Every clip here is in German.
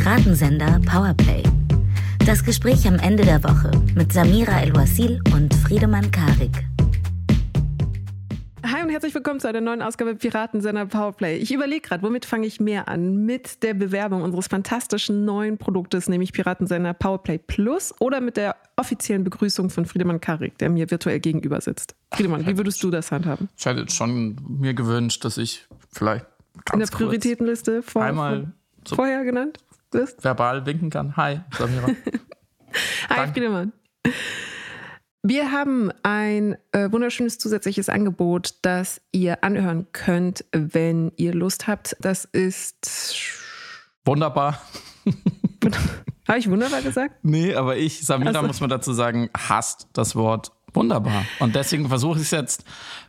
Piratensender Powerplay. Das Gespräch am Ende der Woche mit Samira El-Wasil und Friedemann Karik. Hi und herzlich willkommen zu einer neuen Ausgabe Piratensender Powerplay. Ich überlege gerade, womit fange ich mehr an? Mit der Bewerbung unseres fantastischen neuen Produktes, nämlich Piratensender Powerplay Plus oder mit der offiziellen Begrüßung von Friedemann Karik, der mir virtuell gegenüber sitzt? Friedemann, wie würdest du das handhaben? Ich hätte schon mir gewünscht, dass ich vielleicht in der Prioritätenliste vor, einmal so vorher genannt bist? verbal winken kann. Hi, Samira. Hi, Friedemann. Wir haben ein äh, wunderschönes zusätzliches Angebot, das ihr anhören könnt, wenn ihr Lust habt. Das ist wunderbar. Habe ich wunderbar gesagt? Nee, aber ich, Samira, also. muss man dazu sagen, hasst das Wort wunderbar. Und deswegen versuche ich es jetzt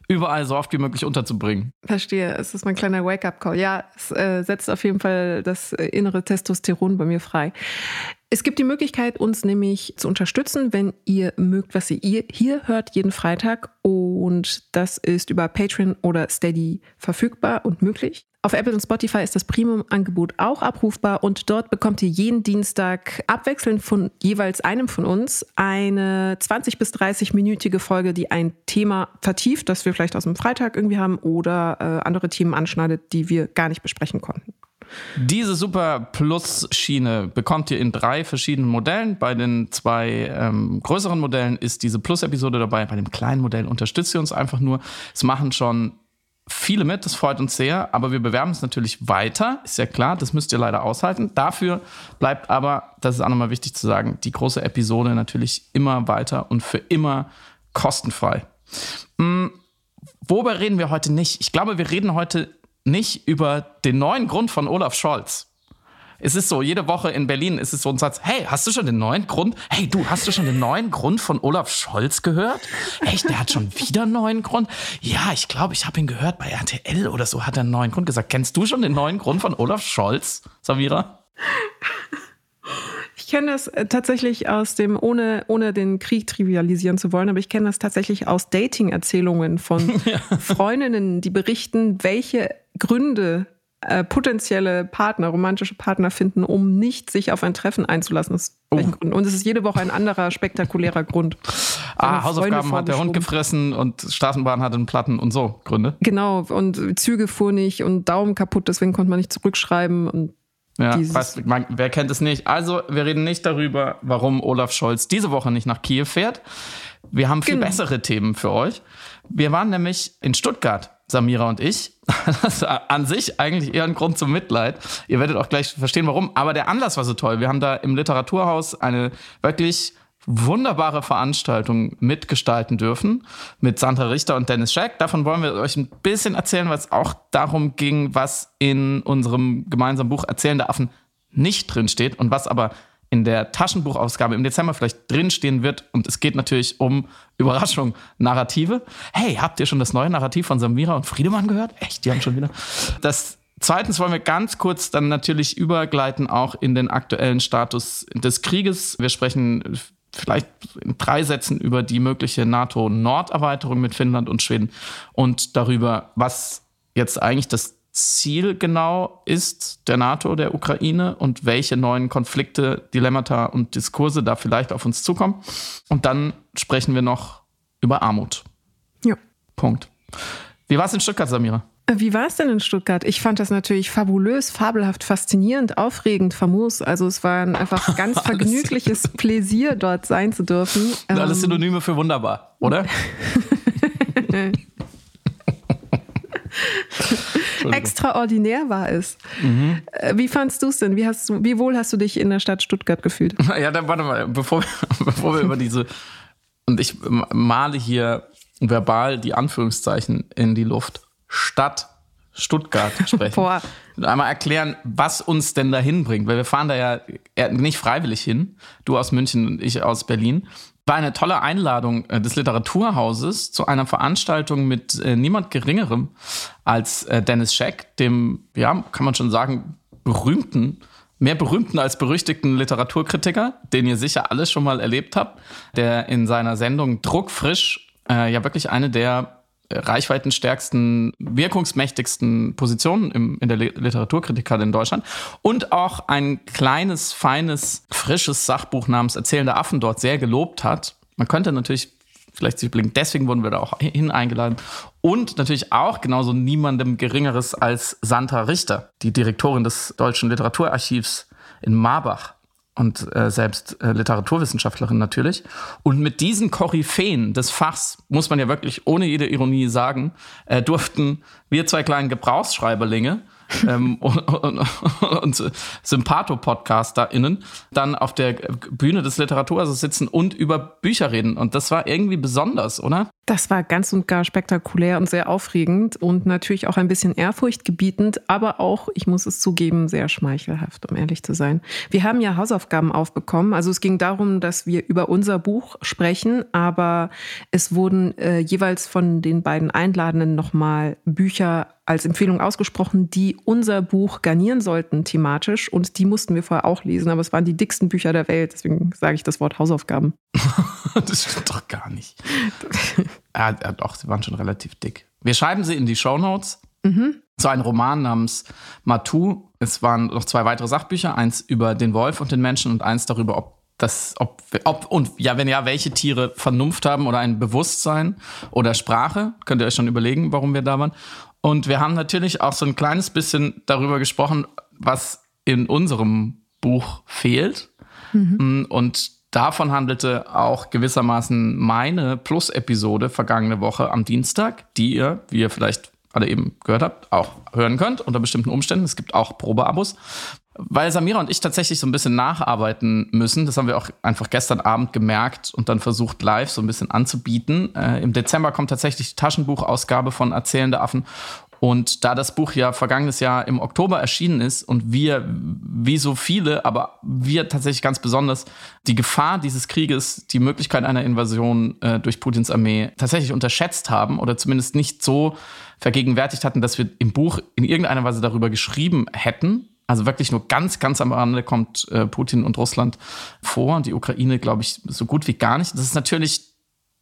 überall so oft wie möglich unterzubringen. Verstehe, es ist mein kleiner Wake-up-Call. Ja, es äh, setzt auf jeden Fall das innere Testosteron bei mir frei. Es gibt die Möglichkeit, uns nämlich zu unterstützen, wenn ihr mögt, was ihr hier hört, jeden Freitag. Und das ist über Patreon oder Steady verfügbar und möglich. Auf Apple und Spotify ist das Premium-Angebot auch abrufbar und dort bekommt ihr jeden Dienstag abwechselnd von jeweils einem von uns eine 20 bis 30-minütige Folge, die ein Thema vertieft, das wir vielleicht aus dem Freitag irgendwie haben oder äh, andere Themen anschneidet, die wir gar nicht besprechen konnten. Diese Super Plus-Schiene bekommt ihr in drei verschiedenen Modellen. Bei den zwei ähm, größeren Modellen ist diese Plus-Episode dabei. Bei dem kleinen Modell unterstützt ihr uns einfach nur. Es machen schon viele mit, das freut uns sehr, aber wir bewerben es natürlich weiter, ist ja klar, das müsst ihr leider aushalten. Dafür bleibt aber, das ist auch nochmal wichtig zu sagen, die große Episode natürlich immer weiter und für immer kostenfrei. Hm, worüber reden wir heute nicht? Ich glaube, wir reden heute nicht über den neuen Grund von Olaf Scholz. Es ist so, jede Woche in Berlin ist es so ein Satz, hey, hast du schon den neuen Grund? Hey, du, hast du schon den neuen Grund von Olaf Scholz gehört? Echt, der hat schon wieder einen neuen Grund? Ja, ich glaube, ich habe ihn gehört bei RTL oder so, hat er einen neuen Grund gesagt. Kennst du schon den neuen Grund von Olaf Scholz, Samira? Ich kenne das äh, tatsächlich aus dem, ohne, ohne den Krieg trivialisieren zu wollen, aber ich kenne das tatsächlich aus Dating-Erzählungen von ja. Freundinnen, die berichten, welche Gründe äh, potenzielle Partner, romantische Partner finden, um nicht sich auf ein Treffen einzulassen. Aus oh. Und es ist jede Woche ein anderer spektakulärer Grund. Ah, Hausaufgaben hat der Hund gefressen und Straßenbahn hatte einen Platten und so Gründe. Genau, und Züge fuhr nicht und Daumen kaputt, deswegen konnte man nicht zurückschreiben und ja, weiß, man, wer kennt es nicht? Also, wir reden nicht darüber, warum Olaf Scholz diese Woche nicht nach Kiew fährt. Wir haben viel genau. bessere Themen für euch. Wir waren nämlich in Stuttgart Samira und ich. Das ist an sich eigentlich eher ein Grund zum Mitleid. Ihr werdet auch gleich verstehen, warum. Aber der Anlass war so toll. Wir haben da im Literaturhaus eine wirklich wunderbare Veranstaltung mitgestalten dürfen mit Sandra Richter und Dennis Scheck. Davon wollen wir euch ein bisschen erzählen, weil es auch darum ging, was in unserem gemeinsamen Buch Erzählende Affen nicht drinsteht und was aber in der Taschenbuchausgabe im Dezember vielleicht drinstehen wird. Und es geht natürlich um Überraschung, Narrative. Hey, habt ihr schon das neue Narrativ von Samira und Friedemann gehört? Echt, die haben schon wieder. Das Zweitens wollen wir ganz kurz dann natürlich übergleiten auch in den aktuellen Status des Krieges. Wir sprechen vielleicht in drei Sätzen über die mögliche NATO-Norderweiterung mit Finnland und Schweden und darüber, was jetzt eigentlich das Ziel genau ist der NATO, der Ukraine und welche neuen Konflikte, Dilemmata und Diskurse da vielleicht auf uns zukommen. Und dann sprechen wir noch über Armut. Ja. Punkt. Wie war es in Stuttgart, Samira? Wie war es denn in Stuttgart? Ich fand das natürlich fabulös, fabelhaft, faszinierend, aufregend, famos. Also es war ein einfach ganz vergnügliches Pläsier, dort sein zu dürfen. Alles ähm, Synonyme für wunderbar, oder? Extraordinär war es. Mhm. Wie fandst du es denn? Wie, hast du, wie wohl hast du dich in der Stadt Stuttgart gefühlt? Ja, dann warte mal, bevor wir, bevor wir über diese. Und ich male hier verbal die Anführungszeichen in die Luft. Stadt Stuttgart sprechen. Boah. Einmal erklären, was uns denn dahin bringt, weil wir fahren da ja nicht freiwillig hin. Du aus München und ich aus Berlin war eine tolle Einladung äh, des Literaturhauses zu einer Veranstaltung mit äh, niemand Geringerem als äh, Dennis Scheck, dem, ja, kann man schon sagen, berühmten, mehr berühmten als berüchtigten Literaturkritiker, den ihr sicher alles schon mal erlebt habt, der in seiner Sendung Druckfrisch äh, ja wirklich eine der reichweitenstärksten, wirkungsmächtigsten Positionen im, in der Literaturkritik in Deutschland. Und auch ein kleines, feines, frisches Sachbuch namens Erzählende Affen dort sehr gelobt hat. Man könnte natürlich vielleicht sich blicken, deswegen wurden wir da auch hin eingeladen. Und natürlich auch genauso niemandem Geringeres als Sandra Richter, die Direktorin des Deutschen Literaturarchivs in Marbach und äh, selbst äh, Literaturwissenschaftlerin natürlich. Und mit diesen Koryphäen des Fachs, muss man ja wirklich ohne jede Ironie sagen, äh, durften wir zwei kleinen Gebrauchsschreiberlinge ähm, und, und, und Sympatho-PodcasterInnen dann auf der Bühne des Literaturhauses sitzen und über Bücher reden. Und das war irgendwie besonders, oder? Das war ganz und gar spektakulär und sehr aufregend und natürlich auch ein bisschen ehrfurchtgebietend, aber auch, ich muss es zugeben, sehr schmeichelhaft, um ehrlich zu sein. Wir haben ja Hausaufgaben aufbekommen. Also es ging darum, dass wir über unser Buch sprechen, aber es wurden äh, jeweils von den beiden Einladenden nochmal Bücher als Empfehlung ausgesprochen, die unser Buch garnieren sollten thematisch. Und die mussten wir vorher auch lesen, aber es waren die dicksten Bücher der Welt. Deswegen sage ich das Wort Hausaufgaben. das stimmt doch gar nicht. ja, doch, sie waren schon relativ dick. Wir schreiben sie in die Show Notes. Mhm. Zu einem Roman namens Matu. Es waren noch zwei weitere Sachbücher, eins über den Wolf und den Menschen und eins darüber, ob das, ob, ob und ja, wenn ja, welche Tiere Vernunft haben oder ein Bewusstsein oder Sprache, könnt ihr euch schon überlegen, warum wir da waren. Und wir haben natürlich auch so ein kleines bisschen darüber gesprochen, was in unserem Buch fehlt. Mhm. Und davon handelte auch gewissermaßen meine Plus-Episode vergangene Woche am Dienstag, die ihr, wie ihr vielleicht alle eben gehört habt, auch hören könnt unter bestimmten Umständen. Es gibt auch Probeabos. Weil Samira und ich tatsächlich so ein bisschen nacharbeiten müssen, das haben wir auch einfach gestern Abend gemerkt und dann versucht live so ein bisschen anzubieten. Äh, Im Dezember kommt tatsächlich die Taschenbuchausgabe von Erzählende Affen und da das Buch ja vergangenes Jahr im Oktober erschienen ist und wir, wie so viele, aber wir tatsächlich ganz besonders, die Gefahr dieses Krieges, die Möglichkeit einer Invasion äh, durch Putins Armee tatsächlich unterschätzt haben oder zumindest nicht so vergegenwärtigt hatten, dass wir im Buch in irgendeiner Weise darüber geschrieben hätten, also wirklich nur ganz, ganz am Rande kommt äh, Putin und Russland vor und die Ukraine, glaube ich, so gut wie gar nicht. Das ist natürlich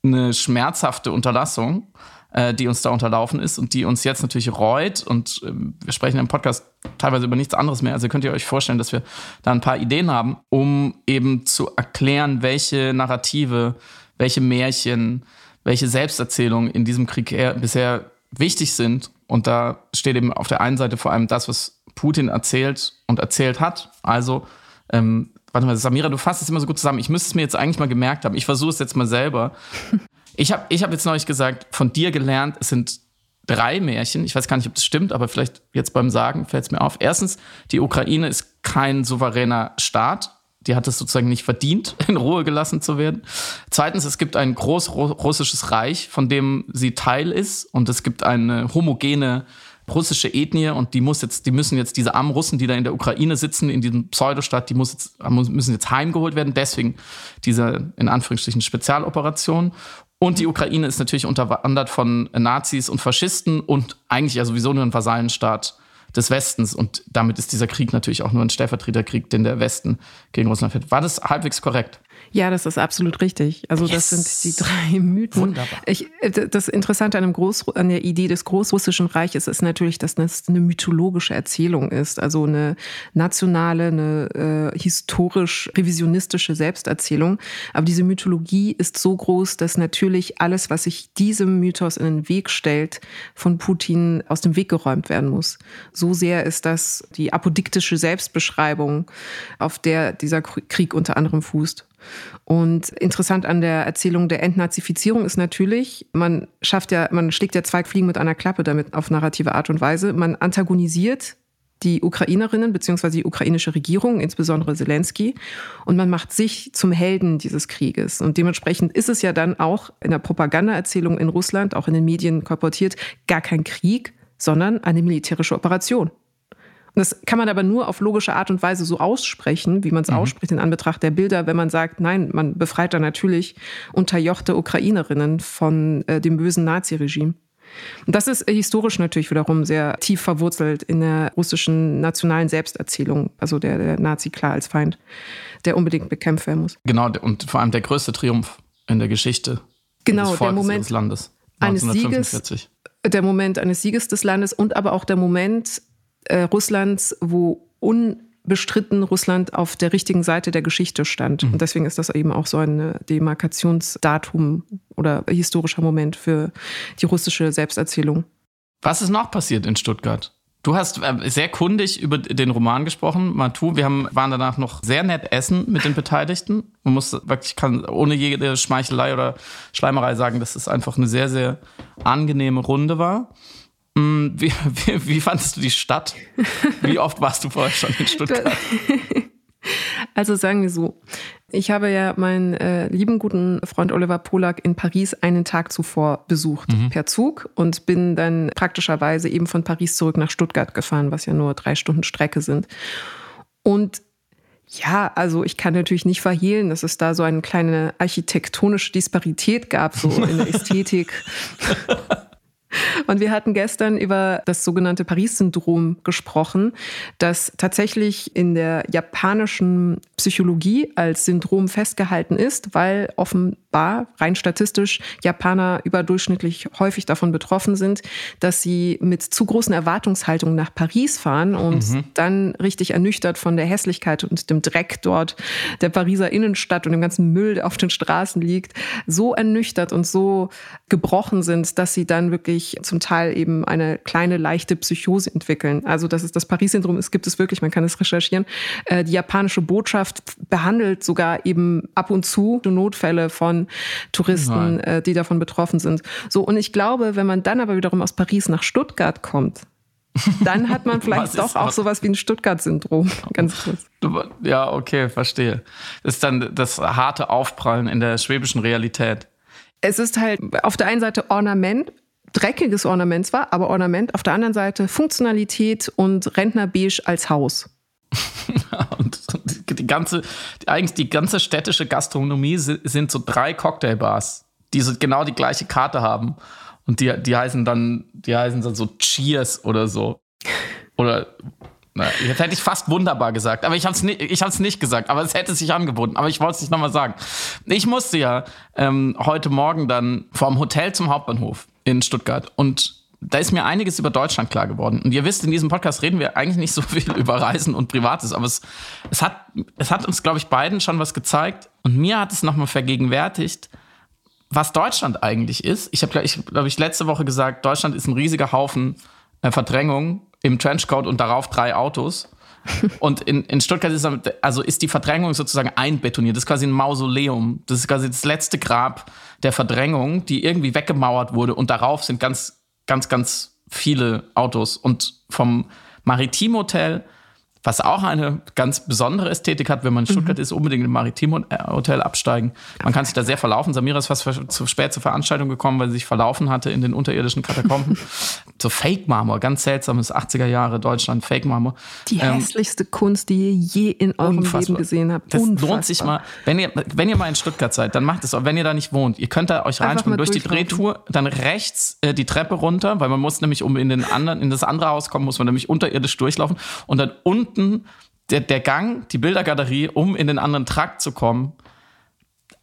eine schmerzhafte Unterlassung, äh, die uns da unterlaufen ist und die uns jetzt natürlich reut. Und äh, wir sprechen im Podcast teilweise über nichts anderes mehr. Also könnt ihr euch vorstellen, dass wir da ein paar Ideen haben, um eben zu erklären, welche Narrative, welche Märchen, welche Selbsterzählungen in diesem Krieg bisher wichtig sind. Und da steht eben auf der einen Seite vor allem das, was Putin erzählt und erzählt hat. Also, ähm, warte mal, Samira, du fasst es immer so gut zusammen. Ich müsste es mir jetzt eigentlich mal gemerkt haben. Ich versuche es jetzt mal selber. Ich habe ich hab jetzt neulich gesagt, von dir gelernt, es sind drei Märchen. Ich weiß gar nicht, ob das stimmt, aber vielleicht jetzt beim Sagen fällt es mir auf. Erstens, die Ukraine ist kein souveräner Staat. Die hat es sozusagen nicht verdient, in Ruhe gelassen zu werden. Zweitens, es gibt ein großrussisches Reich, von dem sie Teil ist. Und es gibt eine homogene russische Ethnie und die muss jetzt, die müssen jetzt diese armen Russen, die da in der Ukraine sitzen, in diesem Pseudostaat, die muss jetzt, müssen jetzt heimgeholt werden. Deswegen diese in Anführungsstrichen Spezialoperation. Und die Ukraine ist natürlich unterwandert von Nazis und Faschisten und eigentlich ja sowieso nur ein Vasallenstaat des Westens. Und damit ist dieser Krieg natürlich auch nur ein Stellvertreterkrieg, den der Westen gegen Russland führt. War das halbwegs korrekt? Ja, das ist absolut richtig. Also yes. das sind die drei Mythen. Wunderbar. Ich, äh, das Interessante an, einem Groß, an der Idee des Großrussischen Reiches ist natürlich, dass das eine mythologische Erzählung ist. Also eine nationale, eine äh, historisch revisionistische Selbsterzählung. Aber diese Mythologie ist so groß, dass natürlich alles, was sich diesem Mythos in den Weg stellt, von Putin aus dem Weg geräumt werden muss. So sehr ist das die apodiktische Selbstbeschreibung, auf der dieser Krieg unter anderem fußt. Und interessant an der Erzählung der Entnazifizierung ist natürlich, man schafft ja, man schlägt ja zwei Fliegen mit einer Klappe damit auf narrative Art und Weise. Man antagonisiert die Ukrainerinnen bzw. die ukrainische Regierung, insbesondere Zelensky, und man macht sich zum Helden dieses Krieges. Und dementsprechend ist es ja dann auch in der Propagandaerzählung in Russland, auch in den Medien korportiert, gar kein Krieg, sondern eine militärische Operation. Das kann man aber nur auf logische Art und Weise so aussprechen, wie man es mhm. ausspricht in Anbetracht der Bilder, wenn man sagt, nein, man befreit da natürlich unterjochte Ukrainerinnen von äh, dem bösen Naziregime. Und das ist historisch natürlich wiederum sehr tief verwurzelt in der russischen nationalen Selbsterzählung, also der, der Nazi klar als Feind, der unbedingt bekämpft werden muss. Genau, und vor allem der größte Triumph in der Geschichte genau, des Volkes, der Moment, des Landes eines Sieges, der Moment eines Sieges des Landes und aber auch der Moment äh, Russlands, wo unbestritten Russland auf der richtigen Seite der Geschichte stand. Mhm. Und deswegen ist das eben auch so ein Demarkationsdatum oder historischer Moment für die russische Selbsterzählung. Was ist noch passiert in Stuttgart? Du hast äh, sehr kundig über den Roman gesprochen, Matu. Wir haben, waren danach noch sehr nett essen mit den Beteiligten. Man muss wirklich kann ohne jede Schmeichelei oder Schleimerei sagen, dass es einfach eine sehr, sehr angenehme Runde war. Mm, wie, wie, wie fandest du die Stadt? Wie oft warst du vorher schon in Stuttgart? Also sagen wir so, ich habe ja meinen äh, lieben guten Freund Oliver Polak in Paris einen Tag zuvor besucht mhm. per Zug und bin dann praktischerweise eben von Paris zurück nach Stuttgart gefahren, was ja nur drei Stunden Strecke sind. Und ja, also ich kann natürlich nicht verhehlen, dass es da so eine kleine architektonische Disparität gab, so in der Ästhetik. Und wir hatten gestern über das sogenannte Paris-Syndrom gesprochen, das tatsächlich in der japanischen Psychologie als Syndrom festgehalten ist, weil offenbar rein statistisch Japaner überdurchschnittlich häufig davon betroffen sind, dass sie mit zu großen Erwartungshaltungen nach Paris fahren und mhm. dann richtig ernüchtert von der Hässlichkeit und dem Dreck dort der Pariser Innenstadt und dem ganzen Müll, der auf den Straßen liegt, so ernüchtert und so gebrochen sind, dass sie dann wirklich zum Teil eben eine kleine leichte Psychose entwickeln. Also das ist das Paris-Syndrom, es gibt es wirklich, man kann es recherchieren. Äh, die japanische Botschaft behandelt sogar eben ab und zu Notfälle von Touristen, äh, die davon betroffen sind. So, und ich glaube, wenn man dann aber wiederum aus Paris nach Stuttgart kommt, dann hat man vielleicht doch auch sowas wie ein Stuttgart-Syndrom. Ganz kurz. Ja, okay, verstehe. Das ist dann das harte Aufprallen in der schwäbischen Realität. Es ist halt auf der einen Seite Ornament, dreckiges Ornament zwar, aber Ornament. Auf der anderen Seite Funktionalität und Rentnerbeige als Haus. und die ganze, eigentlich die ganze städtische Gastronomie sind so drei Cocktailbars, die so genau die gleiche Karte haben. Und die, die heißen dann, die heißen dann so Cheers oder so. Oder jetzt hätte ich fast wunderbar gesagt, aber ich habe es nicht, nicht gesagt, aber es hätte sich angeboten. Aber ich wollte es nicht nochmal sagen. Ich musste ja ähm, heute Morgen dann vom Hotel zum Hauptbahnhof in Stuttgart. Und da ist mir einiges über Deutschland klar geworden. Und ihr wisst, in diesem Podcast reden wir eigentlich nicht so viel über Reisen und Privates, aber es, es, hat, es hat uns, glaube ich, beiden schon was gezeigt. Und mir hat es nochmal vergegenwärtigt, was Deutschland eigentlich ist. Ich habe, ich, glaube ich, letzte Woche gesagt, Deutschland ist ein riesiger Haufen äh, Verdrängung im Trenchcoat und darauf drei Autos. Und in, in Stuttgart ist, also ist die Verdrängung sozusagen einbetoniert. Das ist quasi ein Mausoleum. Das ist quasi das letzte Grab der Verdrängung, die irgendwie weggemauert wurde. Und darauf sind ganz, ganz, ganz viele Autos. Und vom Maritim Hotel was auch eine ganz besondere Ästhetik hat, wenn man in Stuttgart mhm. ist, unbedingt im Maritim-Hotel absteigen. Man kann sich da sehr verlaufen. Samira ist fast zu spät zur Veranstaltung gekommen, weil sie sich verlaufen hatte in den unterirdischen Katakomben. so Fake-Marmor, ganz seltsames 80er Jahre Deutschland, Fake-Marmor. Die ähm, hässlichste Kunst, die ihr je in eurem unfassbar. Leben gesehen habt. Das unfassbar. lohnt sich mal. Wenn ihr, wenn ihr mal in Stuttgart seid, dann macht es auch, wenn ihr da nicht wohnt. Ihr könnt da euch reinspringen durch die Drehtour, dann rechts äh, die Treppe runter, weil man muss nämlich, um in den anderen, in das andere Haus kommen, muss man nämlich unterirdisch durchlaufen und dann unten unten der, der Gang, die Bildergalerie, um in den anderen Trakt zu kommen.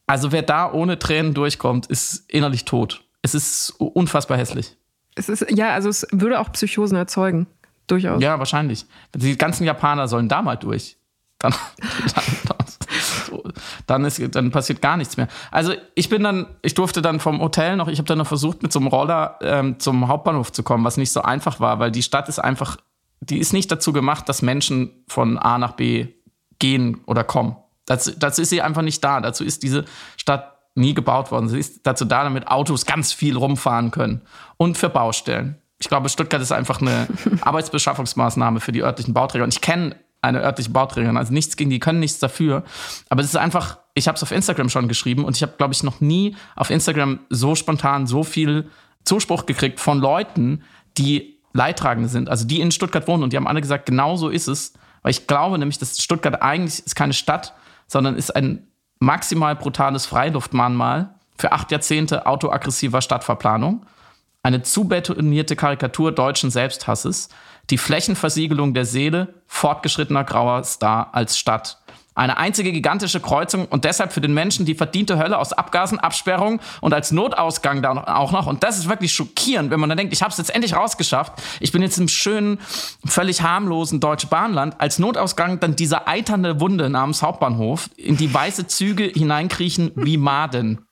Also wer da ohne Tränen durchkommt, ist innerlich tot. Es ist unfassbar hässlich. Es ist, ja, also es würde auch Psychosen erzeugen. Durchaus. Ja, wahrscheinlich. Die ganzen Japaner sollen da mal durch. Dann, dann, dann, ist, dann passiert gar nichts mehr. Also ich bin dann, ich durfte dann vom Hotel noch, ich habe dann noch versucht, mit so einem Roller ähm, zum Hauptbahnhof zu kommen, was nicht so einfach war, weil die Stadt ist einfach die ist nicht dazu gemacht, dass Menschen von A nach B gehen oder kommen. Dazu, dazu ist sie einfach nicht da. Dazu ist diese Stadt nie gebaut worden. Sie ist dazu da, damit Autos ganz viel rumfahren können. Und für Baustellen. Ich glaube, Stuttgart ist einfach eine Arbeitsbeschaffungsmaßnahme für die örtlichen Bauträger. Und ich kenne eine örtliche Bauträgerin, also nichts gegen die, können nichts dafür. Aber es ist einfach, ich habe es auf Instagram schon geschrieben und ich habe, glaube ich, noch nie auf Instagram so spontan so viel Zuspruch gekriegt von Leuten, die Leidtragende sind, also die in Stuttgart wohnen und die haben alle gesagt, genau so ist es, weil ich glaube nämlich, dass Stuttgart eigentlich ist keine Stadt, sondern ist ein maximal brutales Freiluftmahnmal für acht Jahrzehnte autoaggressiver Stadtverplanung, eine zu betonierte Karikatur deutschen Selbsthasses, die Flächenversiegelung der Seele fortgeschrittener grauer Star als Stadt Eine einzige gigantische Kreuzung und deshalb für den Menschen die verdiente Hölle aus Abgasen, Absperrung und als Notausgang da auch noch. Und das ist wirklich schockierend, wenn man dann denkt, ich habe es jetzt endlich rausgeschafft. Ich bin jetzt im schönen, völlig harmlosen Deutsche Bahnland. Als Notausgang dann diese eiternde Wunde namens Hauptbahnhof, in die weiße Züge hineinkriechen wie Maden.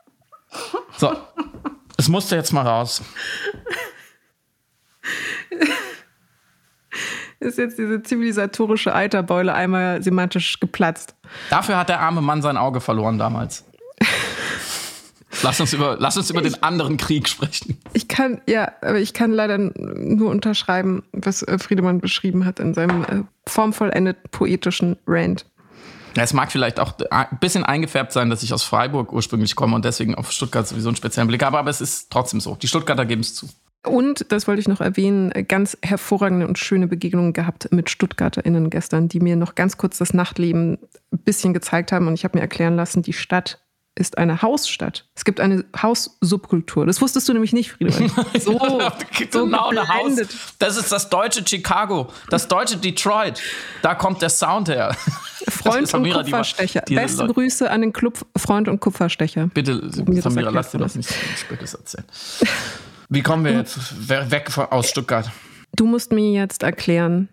So, es musste jetzt mal raus. ist jetzt diese zivilisatorische Eiterbeule einmal semantisch geplatzt. Dafür hat der arme Mann sein Auge verloren damals. Lass uns über, lass uns über ich, den anderen Krieg sprechen. Ich kann, ja, aber ich kann leider nur unterschreiben, was äh, Friedemann beschrieben hat in seinem äh, formvollendet poetischen Rant. Es mag vielleicht auch ein bisschen eingefärbt sein, dass ich aus Freiburg ursprünglich komme und deswegen auf Stuttgart sowieso einen speziellen Blick habe, aber es ist trotzdem so. Die Stuttgarter geben es zu. Und, das wollte ich noch erwähnen, ganz hervorragende und schöne Begegnungen gehabt mit StuttgarterInnen gestern, die mir noch ganz kurz das Nachtleben ein bisschen gezeigt haben. Und ich habe mir erklären lassen, die Stadt ist eine Hausstadt. Es gibt eine Haussubkultur. Das wusstest du nämlich nicht, Friedrich. So, so genau eine Haus. Das ist das deutsche Chicago, das deutsche Detroit. Da kommt der Sound her. Freund und Kupferstecher. Die, die Beste Leute. Grüße an den Club Freund und Kupferstecher. Bitte, Samira, lass dir das nicht Spöttes erzählen. Wie kommen wir jetzt weg aus Stuttgart? Du musst mir jetzt erklären,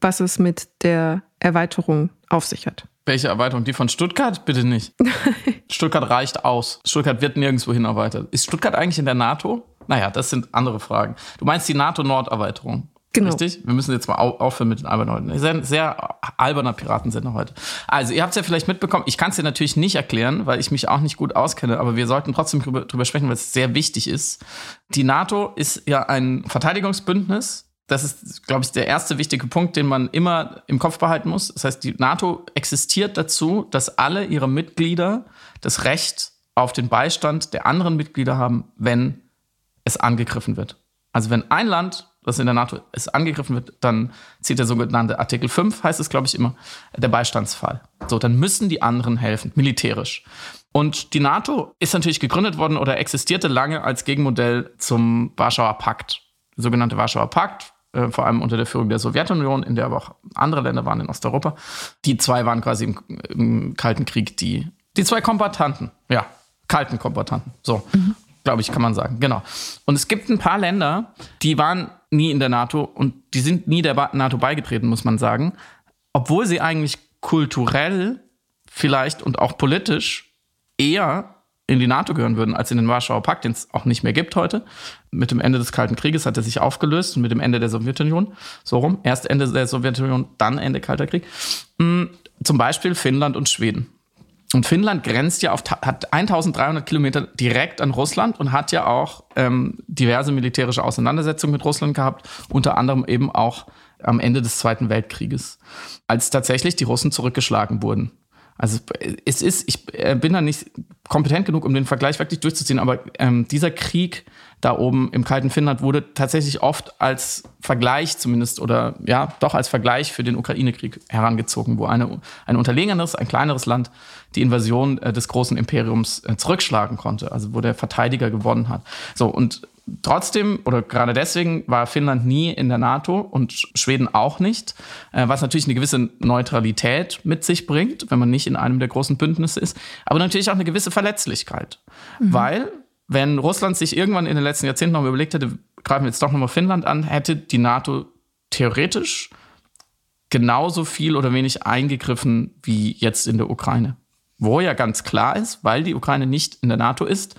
was es mit der Erweiterung auf sich hat. Welche Erweiterung? Die von Stuttgart? Bitte nicht. Stuttgart reicht aus. Stuttgart wird nirgendwo hin erweitert. Ist Stuttgart eigentlich in der NATO? Naja, das sind andere Fragen. Du meinst die NATO-Nord-Erweiterung? Genau. Richtig? Wir müssen jetzt mal aufhören mit den albernen Leuten. Sehr, sehr alberner Piratensender heute. Also, ihr habt es ja vielleicht mitbekommen. Ich kann es dir natürlich nicht erklären, weil ich mich auch nicht gut auskenne, aber wir sollten trotzdem drüber, drüber sprechen, weil es sehr wichtig ist. Die NATO ist ja ein Verteidigungsbündnis. Das ist, glaube ich, der erste wichtige Punkt, den man immer im Kopf behalten muss. Das heißt, die NATO existiert dazu, dass alle ihre Mitglieder das Recht auf den Beistand der anderen Mitglieder haben, wenn es angegriffen wird. Also wenn ein Land das in der NATO ist, angegriffen wird, dann zieht der sogenannte Artikel 5, heißt es, glaube ich, immer, der Beistandsfall. So, dann müssen die anderen helfen, militärisch. Und die NATO ist natürlich gegründet worden oder existierte lange als Gegenmodell zum Warschauer Pakt. Der sogenannte Warschauer Pakt, äh, vor allem unter der Führung der Sowjetunion, in der aber auch andere Länder waren in Osteuropa. Die zwei waren quasi im, im Kalten Krieg die, die zwei Kombatanten, ja, kalten Kombatanten. So. Mhm glaube ich, kann man sagen. Genau. Und es gibt ein paar Länder, die waren nie in der NATO und die sind nie der NATO beigetreten, muss man sagen, obwohl sie eigentlich kulturell vielleicht und auch politisch eher in die NATO gehören würden als in den Warschauer Pakt, den es auch nicht mehr gibt heute. Mit dem Ende des Kalten Krieges hat er sich aufgelöst und mit dem Ende der Sowjetunion, so rum, erst Ende der Sowjetunion, dann Ende Kalter Krieg. Hm, zum Beispiel Finnland und Schweden. Und Finnland grenzt ja auf, hat 1300 Kilometer direkt an Russland und hat ja auch ähm, diverse militärische Auseinandersetzungen mit Russland gehabt, unter anderem eben auch am Ende des Zweiten Weltkrieges, als tatsächlich die Russen zurückgeschlagen wurden. Also es ist, ich äh, bin da nicht kompetent genug, um den Vergleich wirklich durchzuziehen, aber ähm, dieser Krieg da oben im kalten Finnland wurde tatsächlich oft als Vergleich zumindest oder ja, doch als Vergleich für den Ukraine-Krieg herangezogen, wo eine, ein unterlegeneres, ein kleineres Land die Invasion äh, des großen Imperiums äh, zurückschlagen konnte, also wo der Verteidiger gewonnen hat. So, und Trotzdem oder gerade deswegen war Finnland nie in der NATO und Schweden auch nicht, äh, was natürlich eine gewisse Neutralität mit sich bringt, wenn man nicht in einem der großen Bündnisse ist, aber natürlich auch eine gewisse Verletzlichkeit, mhm. weil wenn Russland sich irgendwann in den letzten Jahrzehnten noch überlegt hätte, greifen wir jetzt doch nochmal Finnland an, hätte die NATO theoretisch genauso viel oder wenig eingegriffen wie jetzt in der Ukraine. Wo ja ganz klar ist, weil die Ukraine nicht in der NATO ist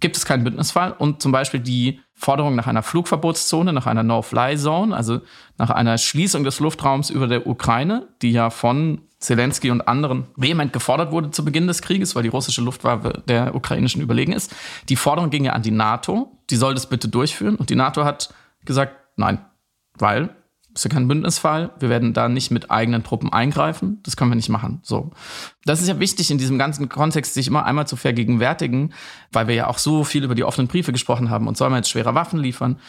gibt es keinen Bündnisfall und zum Beispiel die Forderung nach einer Flugverbotszone, nach einer No-Fly-Zone, also nach einer Schließung des Luftraums über der Ukraine, die ja von Zelensky und anderen vehement gefordert wurde zu Beginn des Krieges, weil die russische Luftwaffe der ukrainischen überlegen ist. Die Forderung ging ja an die NATO, die soll das bitte durchführen und die NATO hat gesagt, nein, weil ist ja kein Bündnisfall. Wir werden da nicht mit eigenen Truppen eingreifen. Das können wir nicht machen. So. Das ist ja wichtig in diesem ganzen Kontext, sich immer einmal zu vergegenwärtigen, weil wir ja auch so viel über die offenen Briefe gesprochen haben und sollen wir jetzt schwere Waffen liefern,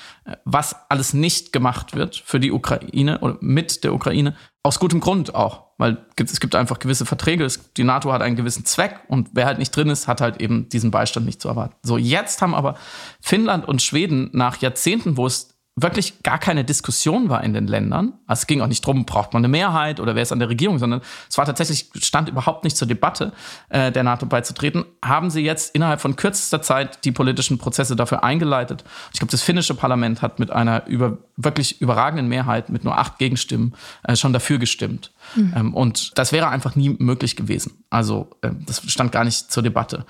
was alles nicht gemacht wird für die Ukraine oder mit der Ukraine. Aus gutem Grund auch, weil es gibt einfach gewisse Verträge. Die NATO hat einen gewissen Zweck und wer halt nicht drin ist, hat halt eben diesen Beistand nicht zu erwarten. So, jetzt haben aber Finnland und Schweden nach Jahrzehnten, wo es wirklich gar keine Diskussion war in den Ländern. Also es ging auch nicht drum, braucht man eine Mehrheit oder wer ist an der Regierung, sondern es war tatsächlich, stand überhaupt nicht zur Debatte, äh, der NATO beizutreten, haben sie jetzt innerhalb von kürzester Zeit die politischen Prozesse dafür eingeleitet. Ich glaube, das finnische Parlament hat mit einer über, wirklich überragenden Mehrheit, mit nur acht Gegenstimmen, äh, schon dafür gestimmt. Mhm. Ähm, und das wäre einfach nie möglich gewesen. Also äh, das stand gar nicht zur Debatte.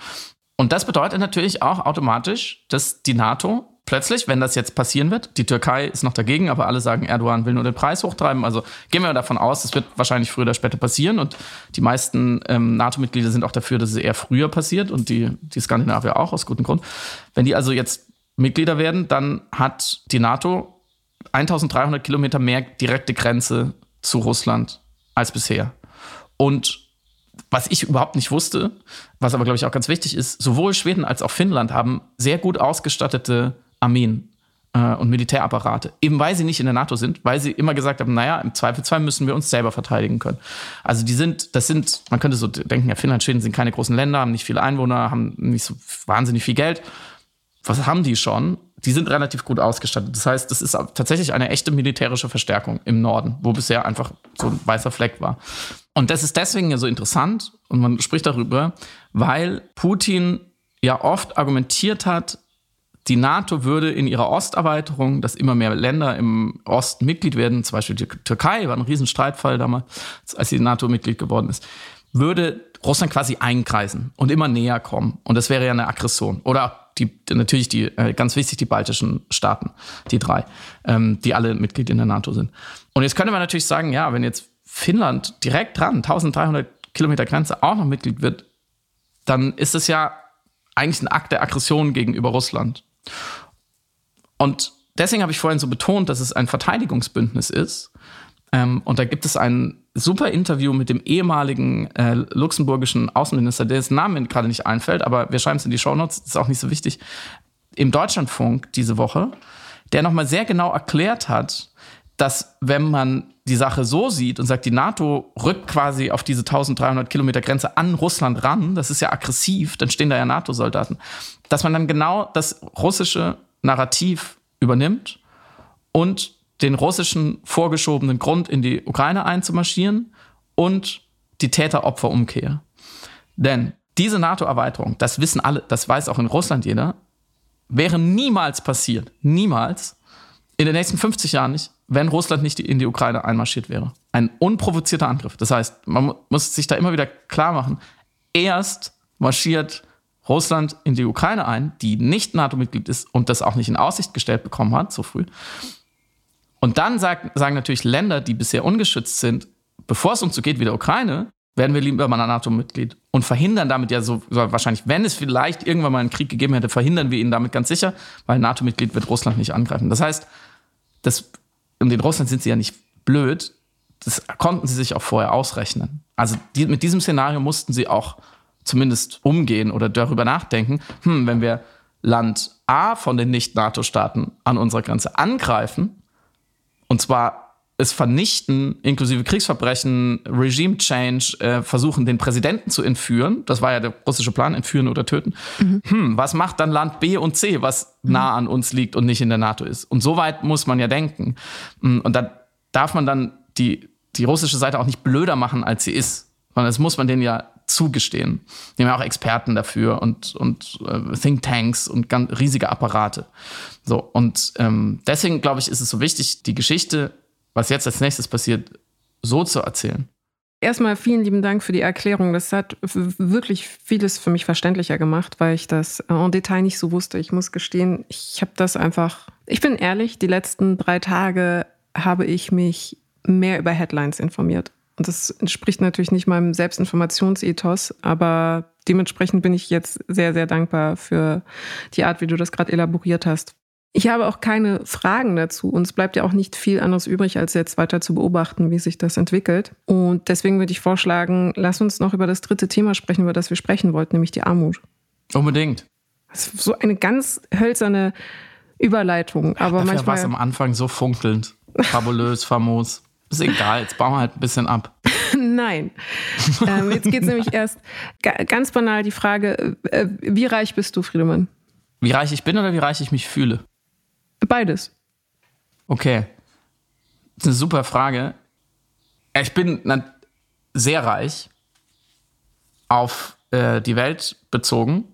Und das bedeutet natürlich auch automatisch, dass die NATO plötzlich, wenn das jetzt passieren wird, die Türkei ist noch dagegen, aber alle sagen, Erdogan will nur den Preis hochtreiben. Also gehen wir davon aus, es wird wahrscheinlich früher oder später passieren. Und die meisten ähm, NATO-Mitglieder sind auch dafür, dass es eher früher passiert und die, die Skandinavier auch aus gutem Grund. Wenn die also jetzt Mitglieder werden, dann hat die NATO 1300 Kilometer mehr direkte Grenze zu Russland als bisher. Und was ich überhaupt nicht wusste, was aber, glaube ich, auch ganz wichtig ist, sowohl Schweden als auch Finnland haben sehr gut ausgestattete Armeen äh, und Militärapparate. Eben weil sie nicht in der NATO sind, weil sie immer gesagt haben, naja, im Zweifelsfall müssen wir uns selber verteidigen können. Also die sind, das sind, man könnte so denken, ja, Finnland, Schweden sind keine großen Länder, haben nicht viele Einwohner, haben nicht so wahnsinnig viel Geld. Was haben die schon? Die sind relativ gut ausgestattet. Das heißt, das ist tatsächlich eine echte militärische Verstärkung im Norden, wo bisher einfach so ein weißer Fleck war. Und das ist deswegen ja so interessant und man spricht darüber, weil Putin ja oft argumentiert hat, die NATO würde in ihrer Osterweiterung, dass immer mehr Länder im Osten Mitglied werden, zum Beispiel die Türkei war ein Riesenstreitfall damals, als sie NATO-Mitglied geworden ist, würde Russland quasi einkreisen und immer näher kommen. Und das wäre ja eine Aggression. Oder die, natürlich die, äh, ganz wichtig, die baltischen Staaten, die drei, ähm, die alle Mitglied in der NATO sind. Und jetzt könnte man natürlich sagen, ja, wenn jetzt Finnland direkt dran, 1300 Kilometer Grenze, auch noch Mitglied wird, dann ist es ja eigentlich ein Akt der Aggression gegenüber Russland. Und deswegen habe ich vorhin so betont, dass es ein Verteidigungsbündnis ist. Ähm, und da gibt es ein super Interview mit dem ehemaligen äh, luxemburgischen Außenminister, dessen Name gerade nicht einfällt, aber wir schreiben es in die Shownotes, ist auch nicht so wichtig, im Deutschlandfunk diese Woche, der nochmal sehr genau erklärt hat, dass wenn man die Sache so sieht und sagt, die NATO rückt quasi auf diese 1300 Kilometer Grenze an Russland ran, das ist ja aggressiv, dann stehen da ja NATO-Soldaten, dass man dann genau das russische Narrativ übernimmt und den russischen vorgeschobenen Grund in die Ukraine einzumarschieren und die Täter-Opfer-Umkehr. Denn diese NATO-Erweiterung, das wissen alle, das weiß auch in Russland jeder, wäre niemals passiert, niemals, in den nächsten 50 Jahren nicht, wenn Russland nicht in die Ukraine einmarschiert wäre. Ein unprovozierter Angriff. Das heißt, man muss sich da immer wieder klar machen, erst marschiert Russland in die Ukraine ein, die nicht NATO-Mitglied ist und das auch nicht in Aussicht gestellt bekommen hat, so früh. Und dann sagt, sagen natürlich Länder, die bisher ungeschützt sind, bevor es uns so geht wie der Ukraine, werden wir lieber mal NATO-Mitglied und verhindern damit ja so, wahrscheinlich, wenn es vielleicht irgendwann mal einen Krieg gegeben hätte, verhindern wir ihn damit ganz sicher, weil NATO-Mitglied wird Russland nicht angreifen. Das heißt, das, und in Russland sind sie ja nicht blöd, das konnten sie sich auch vorher ausrechnen. Also die, mit diesem Szenario mussten sie auch zumindest umgehen oder darüber nachdenken, hm, wenn wir Land A von den Nicht-NATO-Staaten an unserer Grenze angreifen, und zwar es vernichten, inklusive Kriegsverbrechen, Regime Change, äh, versuchen, den Präsidenten zu entführen. Das war ja der russische Plan, entführen oder töten. Mhm. Hm, was macht dann Land B und C, was mhm. nah an uns liegt und nicht in der NATO ist? Und so weit muss man ja denken. Hm, und da darf man dann die, die russische Seite auch nicht blöder machen, als sie ist. Sondern das muss man denen ja zugestehen. Die haben ja auch Experten dafür und, und äh, Thinktanks und ganz riesige Apparate. So, und ähm, deswegen, glaube ich, ist es so wichtig, die Geschichte, was jetzt als nächstes passiert, so zu erzählen. Erstmal vielen lieben Dank für die Erklärung. Das hat wirklich vieles für mich verständlicher gemacht, weil ich das en Detail nicht so wusste. Ich muss gestehen, ich habe das einfach. Ich bin ehrlich, die letzten drei Tage habe ich mich mehr über Headlines informiert. Und das entspricht natürlich nicht meinem Selbstinformationsethos, aber dementsprechend bin ich jetzt sehr, sehr dankbar für die Art, wie du das gerade elaboriert hast. Ich habe auch keine Fragen dazu. Uns bleibt ja auch nicht viel anderes übrig, als jetzt weiter zu beobachten, wie sich das entwickelt. Und deswegen würde ich vorschlagen, lass uns noch über das dritte Thema sprechen, über das wir sprechen wollten, nämlich die Armut. Unbedingt. Das ist so eine ganz hölzerne Überleitung. Aber Dafür manchmal war es am Anfang so funkelnd. Fabulös, famos. Ist egal, jetzt bauen wir halt ein bisschen ab. Nein. Ähm, jetzt geht es nämlich erst ganz banal die Frage, äh, wie reich bist du, Friedemann? Wie reich ich bin oder wie reich ich mich fühle? Beides. Okay. Das ist eine super Frage. Ich bin sehr reich auf äh, die Welt bezogen.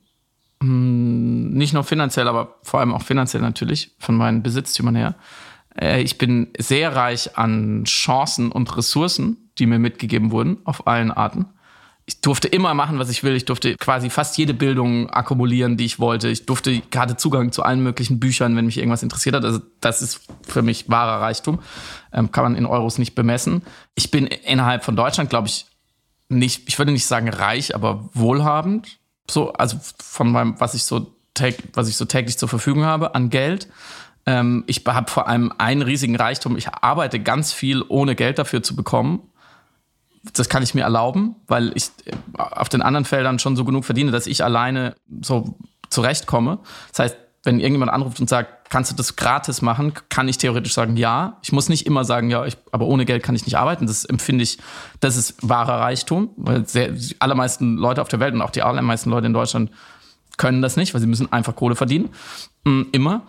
Hm, nicht nur finanziell, aber vor allem auch finanziell natürlich, von meinen Besitztümern her. Äh, ich bin sehr reich an Chancen und Ressourcen, die mir mitgegeben wurden, auf allen Arten. Ich durfte immer machen, was ich will. Ich durfte quasi fast jede Bildung akkumulieren, die ich wollte. Ich durfte gerade Zugang zu allen möglichen Büchern, wenn mich irgendwas interessiert hat. Also das ist für mich wahrer Reichtum. Ähm, kann man in Euros nicht bemessen. Ich bin innerhalb von Deutschland, glaube ich, nicht, ich würde nicht sagen reich, aber wohlhabend. So, also von meinem, was ich so, was ich so täglich zur Verfügung habe an Geld. Ähm, ich habe vor allem einen riesigen Reichtum. Ich arbeite ganz viel, ohne Geld dafür zu bekommen. Das kann ich mir erlauben, weil ich äh, auf den anderen Feldern schon so genug verdiene, dass ich alleine so zurechtkomme. Das heißt, wenn irgendjemand anruft und sagt, kannst du das gratis machen, kann ich theoretisch sagen, ja. Ich muss nicht immer sagen, ja, ich, aber ohne Geld kann ich nicht arbeiten. Das empfinde ich, das ist wahrer Reichtum, weil sehr, die allermeisten Leute auf der Welt und auch die allermeisten Leute in Deutschland können das nicht, weil sie müssen einfach Kohle verdienen. Mm, immer.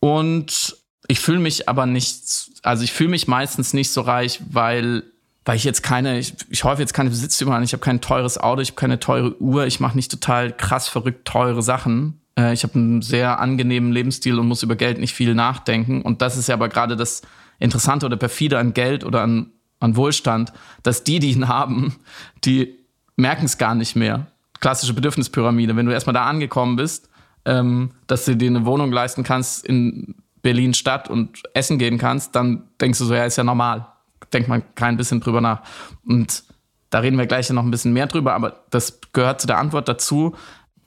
Und ich fühle mich aber nicht, also ich fühle mich meistens nicht so reich, weil weil ich jetzt keine, ich, ich häufe jetzt keine Besitztümer an, ich habe kein teures Auto, ich habe keine teure Uhr, ich mache nicht total krass verrückt teure Sachen. Äh, ich habe einen sehr angenehmen Lebensstil und muss über Geld nicht viel nachdenken. Und das ist ja aber gerade das Interessante oder perfide an Geld oder an, an Wohlstand, dass die, die ihn haben, die merken es gar nicht mehr. Klassische Bedürfnispyramide. Wenn du erstmal da angekommen bist, ähm, dass du dir eine Wohnung leisten kannst in Berlin Stadt und essen gehen kannst, dann denkst du so, ja, ist ja normal. Denkt man kein bisschen drüber nach. Und da reden wir gleich noch ein bisschen mehr drüber, aber das gehört zu der Antwort dazu.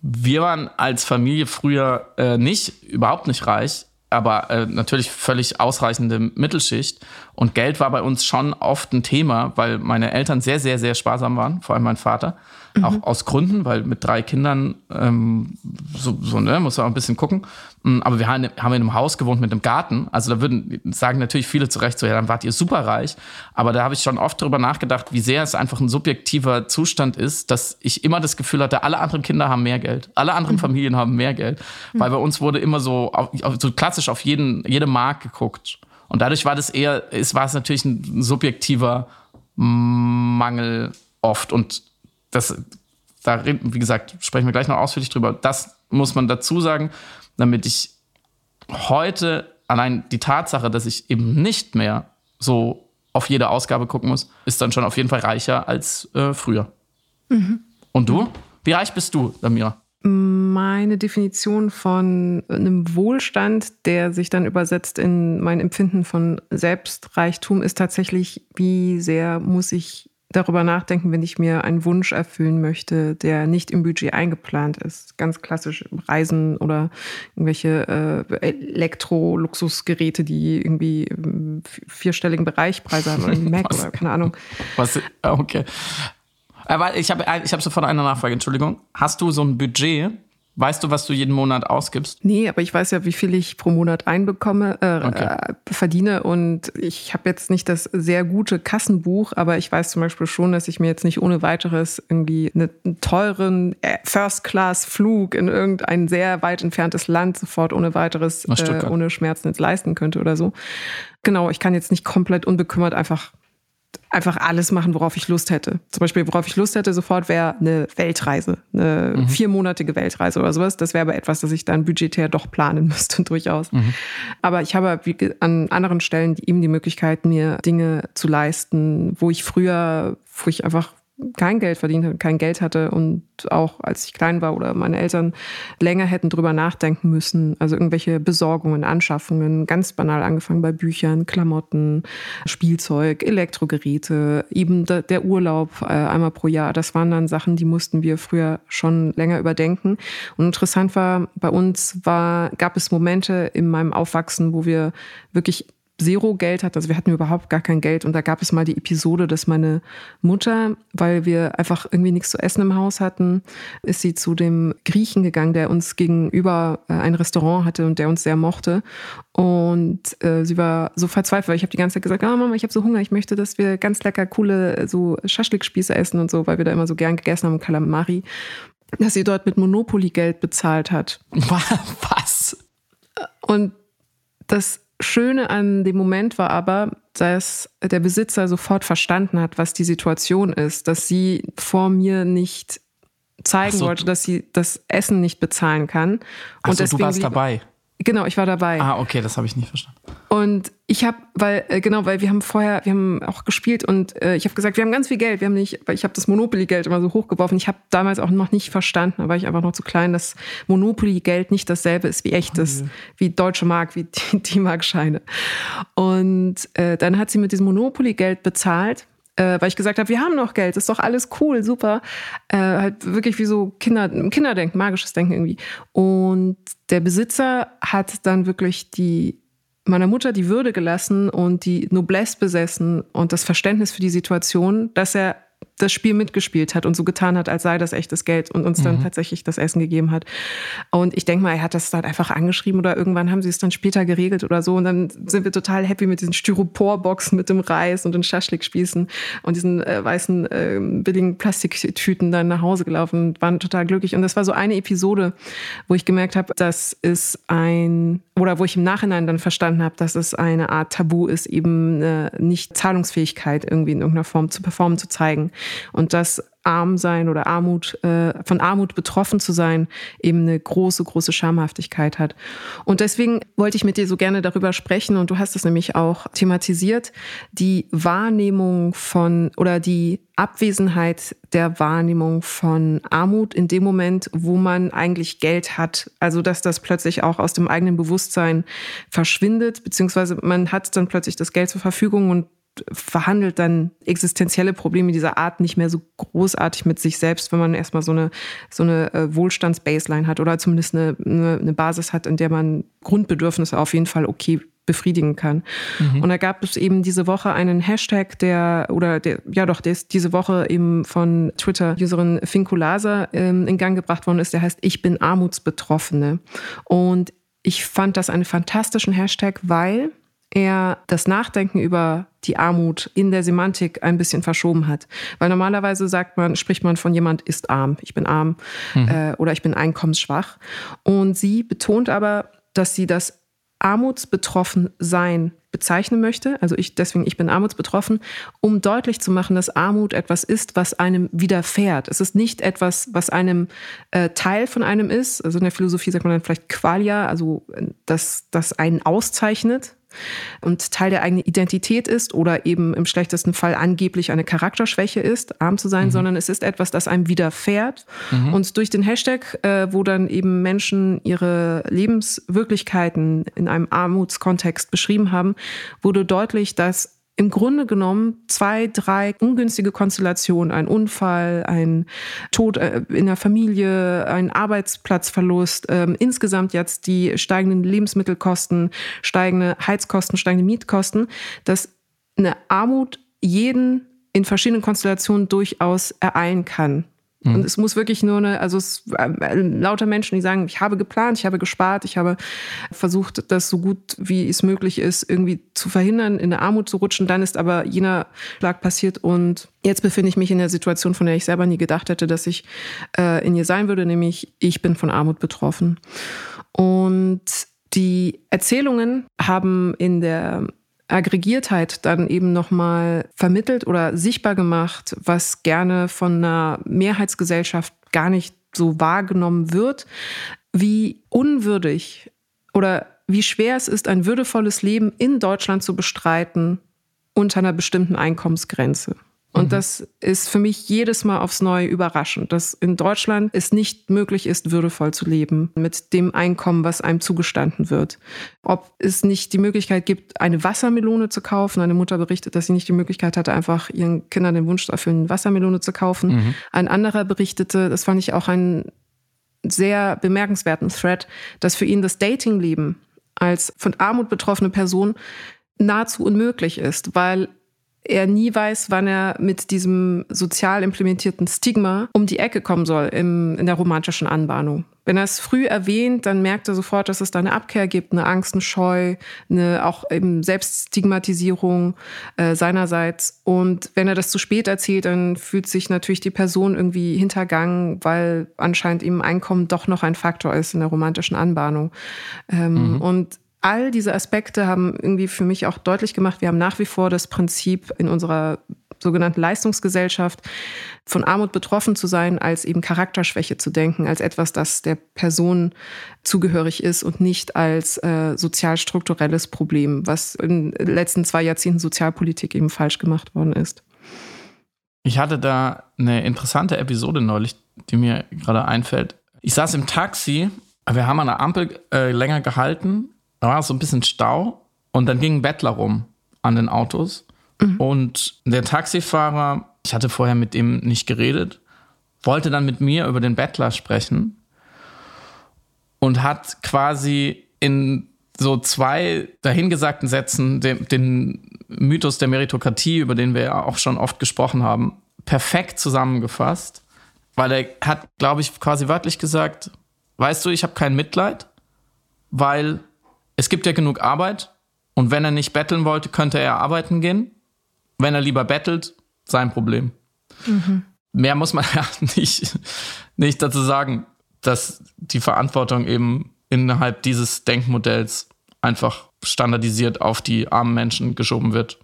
Wir waren als Familie früher äh, nicht, überhaupt nicht reich, aber äh, natürlich völlig ausreichende Mittelschicht. Und Geld war bei uns schon oft ein Thema, weil meine Eltern sehr, sehr, sehr sparsam waren, vor allem mein Vater. Mhm. Auch aus Gründen, weil mit drei Kindern ähm, so, so ne, muss man auch ein bisschen gucken. Mm, aber wir haben, haben in einem Haus gewohnt mit einem Garten. Also da würden sagen natürlich viele zu Recht so, ja, dann wart ihr superreich. Aber da habe ich schon oft darüber nachgedacht, wie sehr es einfach ein subjektiver Zustand ist, dass ich immer das Gefühl hatte, alle anderen Kinder haben mehr Geld, alle anderen mhm. Familien haben mehr Geld. Mhm. Weil bei uns wurde immer so, auf, so klassisch auf jeden, jede Mark geguckt. Und dadurch war das eher, es war es natürlich ein subjektiver Mangel oft. Und das, da, wie gesagt, sprechen wir gleich noch ausführlich drüber. Das muss man dazu sagen, damit ich heute allein die Tatsache, dass ich eben nicht mehr so auf jede Ausgabe gucken muss, ist dann schon auf jeden Fall reicher als äh, früher. Mhm. Und du? Wie reich bist du, Samira? Meine Definition von einem Wohlstand, der sich dann übersetzt in mein Empfinden von Selbstreichtum, ist tatsächlich, wie sehr muss ich darüber nachdenken, wenn ich mir einen Wunsch erfüllen möchte, der nicht im Budget eingeplant ist. Ganz klassisch Reisen oder irgendwelche äh, Elektro-Luxusgeräte, die irgendwie im vierstelligen Bereich Preise haben oder Mac oder keine Ahnung. Was, okay. Aber ich habe ich hab sofort eine Nachfrage, Entschuldigung. Hast du so ein Budget, Weißt du, was du jeden Monat ausgibst? Nee, aber ich weiß ja, wie viel ich pro Monat einbekomme, äh, okay. äh, verdiene. Und ich habe jetzt nicht das sehr gute Kassenbuch, aber ich weiß zum Beispiel schon, dass ich mir jetzt nicht ohne weiteres irgendwie einen teuren äh, First-Class-Flug in irgendein sehr weit entferntes Land sofort ohne weiteres, äh, ohne Schmerzen jetzt leisten könnte oder so. Genau, ich kann jetzt nicht komplett unbekümmert einfach einfach alles machen, worauf ich Lust hätte. Zum Beispiel, worauf ich Lust hätte, sofort wäre eine Weltreise, eine mhm. viermonatige Weltreise oder sowas. Das wäre aber etwas, das ich dann budgetär doch planen müsste, durchaus. Mhm. Aber ich habe wie, an anderen Stellen eben die Möglichkeit, mir Dinge zu leisten, wo ich früher, wo ich einfach kein Geld verdient, kein Geld hatte und auch als ich klein war oder meine Eltern länger hätten drüber nachdenken müssen. Also irgendwelche Besorgungen, Anschaffungen, ganz banal angefangen bei Büchern, Klamotten, Spielzeug, Elektrogeräte, eben der Urlaub äh, einmal pro Jahr. Das waren dann Sachen, die mussten wir früher schon länger überdenken. Und interessant war, bei uns war, gab es Momente in meinem Aufwachsen, wo wir wirklich Zero Geld hat. Also wir hatten überhaupt gar kein Geld. Und da gab es mal die Episode, dass meine Mutter, weil wir einfach irgendwie nichts zu essen im Haus hatten, ist sie zu dem Griechen gegangen, der uns gegenüber äh, ein Restaurant hatte und der uns sehr mochte. Und äh, sie war so verzweifelt, weil ich habe die ganze Zeit gesagt, oh Mama, ich habe so Hunger, ich möchte, dass wir ganz lecker coole so Schaschlikspieße essen und so, weil wir da immer so gern gegessen haben, Kalamari, dass sie dort mit Monopoly Geld bezahlt hat. Was? Und das Schöne an dem Moment war aber, dass der Besitzer sofort verstanden hat, was die Situation ist, dass sie vor mir nicht zeigen so. wollte, dass sie das Essen nicht bezahlen kann. Und so, du warst dabei. Genau, ich war dabei. Ah, okay, das habe ich nicht verstanden. Und ich habe, weil äh, genau, weil wir haben vorher, wir haben auch gespielt und äh, ich habe gesagt, wir haben ganz viel Geld, wir haben nicht, weil ich habe das Monopoly-Geld immer so hochgeworfen. Ich habe damals auch noch nicht verstanden, da war ich einfach noch zu klein, dass Monopoly-Geld nicht dasselbe ist wie echtes, oh, wie deutsche Mark, wie die, die Markscheine. Und äh, dann hat sie mit diesem Monopoly-Geld bezahlt äh, weil ich gesagt habe, wir haben noch Geld, ist doch alles cool, super. Äh, halt wirklich wie so Kinder, Kinderdenken, magisches Denken irgendwie. Und der Besitzer hat dann wirklich die meiner Mutter die Würde gelassen und die Noblesse besessen und das Verständnis für die Situation, dass er das Spiel mitgespielt hat und so getan hat, als sei das echtes Geld und uns mhm. dann tatsächlich das Essen gegeben hat. Und ich denke mal, er hat das dann einfach angeschrieben oder irgendwann haben sie es dann später geregelt oder so. Und dann sind wir total happy mit diesen Styroporboxen mit dem Reis und den Schaschlikspießen und diesen äh, weißen äh, billigen Plastiktüten dann nach Hause gelaufen und waren total glücklich. Und das war so eine Episode, wo ich gemerkt habe, das ist ein, oder wo ich im Nachhinein dann verstanden habe, dass es eine Art Tabu ist, eben äh, nicht Zahlungsfähigkeit irgendwie in irgendeiner Form zu performen, zu zeigen. Und dass arm sein oder Armut, äh, von Armut betroffen zu sein, eben eine große, große Schamhaftigkeit hat. Und deswegen wollte ich mit dir so gerne darüber sprechen, und du hast es nämlich auch thematisiert, die Wahrnehmung von oder die Abwesenheit der Wahrnehmung von Armut in dem Moment, wo man eigentlich Geld hat. Also, dass das plötzlich auch aus dem eigenen Bewusstsein verschwindet, beziehungsweise man hat dann plötzlich das Geld zur Verfügung und verhandelt dann existenzielle Probleme dieser Art nicht mehr so großartig mit sich selbst, wenn man erstmal so eine, so eine äh, Wohlstandsbaseline hat oder zumindest eine, eine, eine Basis hat, in der man Grundbedürfnisse auf jeden Fall okay befriedigen kann. Mhm. Und da gab es eben diese Woche einen Hashtag, der, oder der, ja doch, der ist diese Woche eben von Twitter-Userin Finkulasa ähm, in Gang gebracht worden ist, der heißt Ich bin Armutsbetroffene. Und ich fand das einen fantastischen Hashtag, weil er das Nachdenken über die Armut in der Semantik ein bisschen verschoben hat. Weil normalerweise sagt man, spricht man von jemand ist arm, ich bin arm mhm. äh, oder ich bin einkommensschwach. Und sie betont aber, dass sie das armutsbetroffen sein bezeichnen möchte, also ich deswegen ich bin armutsbetroffen, um deutlich zu machen, dass Armut etwas ist, was einem widerfährt. Es ist nicht etwas, was einem äh, Teil von einem ist. Also in der Philosophie sagt man dann vielleicht Qualia, also äh, dass das einen auszeichnet, und Teil der eigenen Identität ist oder eben im schlechtesten Fall angeblich eine Charakterschwäche ist, arm zu sein, mhm. sondern es ist etwas, das einem widerfährt. Mhm. Und durch den Hashtag, äh, wo dann eben Menschen ihre Lebenswirklichkeiten in einem Armutskontext beschrieben haben, wurde deutlich, dass im Grunde genommen zwei, drei ungünstige Konstellationen, ein Unfall, ein Tod äh, in der Familie, ein Arbeitsplatzverlust, ähm, insgesamt jetzt die steigenden Lebensmittelkosten, steigende Heizkosten, steigende Mietkosten, dass eine Armut jeden in verschiedenen Konstellationen durchaus ereilen kann. Mhm. Und es muss wirklich nur eine, also es äh, lauter Menschen, die sagen, ich habe geplant, ich habe gespart, ich habe versucht, das so gut wie es möglich ist, irgendwie zu verhindern, in eine Armut zu rutschen. Dann ist aber jener Schlag passiert und jetzt befinde ich mich in der Situation, von der ich selber nie gedacht hätte, dass ich äh, in ihr sein würde, nämlich ich bin von Armut betroffen. Und die Erzählungen haben in der Aggregiertheit dann eben nochmal vermittelt oder sichtbar gemacht, was gerne von einer Mehrheitsgesellschaft gar nicht so wahrgenommen wird, wie unwürdig oder wie schwer es ist, ein würdevolles Leben in Deutschland zu bestreiten unter einer bestimmten Einkommensgrenze. Und mhm. das ist für mich jedes Mal aufs Neue überraschend, dass in Deutschland es nicht möglich ist, würdevoll zu leben mit dem Einkommen, was einem zugestanden wird. Ob es nicht die Möglichkeit gibt, eine Wassermelone zu kaufen. Eine Mutter berichtet, dass sie nicht die Möglichkeit hatte, einfach ihren Kindern den Wunsch zu erfüllen, Wassermelone zu kaufen. Mhm. Ein anderer berichtete, das fand ich auch einen sehr bemerkenswerten Thread, dass für ihn das Datingleben als von Armut betroffene Person nahezu unmöglich ist, weil er nie weiß, wann er mit diesem sozial implementierten Stigma um die Ecke kommen soll im, in der romantischen Anbahnung. Wenn er es früh erwähnt, dann merkt er sofort, dass es da eine Abkehr gibt, eine Angst, eine Scheu, eine auch eben Selbststigmatisierung äh, seinerseits. Und wenn er das zu spät erzählt, dann fühlt sich natürlich die Person irgendwie hintergangen, weil anscheinend ihm Einkommen doch noch ein Faktor ist in der romantischen Anbahnung. Ähm, mhm. Und all diese Aspekte haben irgendwie für mich auch deutlich gemacht, wir haben nach wie vor das Prinzip in unserer sogenannten Leistungsgesellschaft von Armut betroffen zu sein, als eben Charakterschwäche zu denken, als etwas, das der Person zugehörig ist und nicht als äh, sozialstrukturelles Problem, was in den letzten zwei Jahrzehnten Sozialpolitik eben falsch gemacht worden ist. Ich hatte da eine interessante Episode neulich, die mir gerade einfällt. Ich saß im Taxi, wir haben an der Ampel äh, länger gehalten, da war so ein bisschen Stau und dann ging ein Bettler rum an den Autos mhm. und der Taxifahrer, ich hatte vorher mit ihm nicht geredet, wollte dann mit mir über den Bettler sprechen und hat quasi in so zwei dahingesagten Sätzen den, den Mythos der Meritokratie, über den wir ja auch schon oft gesprochen haben, perfekt zusammengefasst, weil er hat, glaube ich, quasi wörtlich gesagt, weißt du, ich habe kein Mitleid, weil es gibt ja genug Arbeit und wenn er nicht betteln wollte, könnte er arbeiten gehen. Wenn er lieber bettelt, sein Problem. Mhm. Mehr muss man ja nicht, nicht dazu sagen, dass die Verantwortung eben innerhalb dieses Denkmodells einfach standardisiert auf die armen Menschen geschoben wird.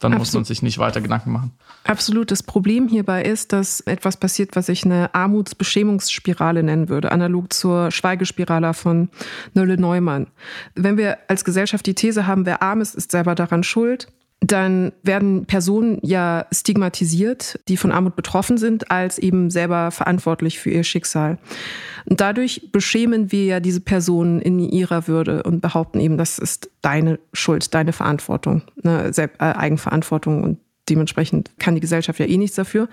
Dann Absolut. muss man sich nicht weiter Gedanken machen. Absolut. Das Problem hierbei ist, dass etwas passiert, was ich eine Armutsbeschämungsspirale nennen würde, analog zur Schweigespirale von Nölle Neumann. Wenn wir als Gesellschaft die These haben, wer arm ist, ist selber daran schuld, dann werden Personen ja stigmatisiert, die von Armut betroffen sind, als eben selber verantwortlich für ihr Schicksal. Und dadurch beschämen wir ja diese Personen in ihrer Würde und behaupten eben, das ist deine Schuld, deine Verantwortung, ne, äh, Eigenverantwortung und dementsprechend kann die Gesellschaft ja eh nichts dafür.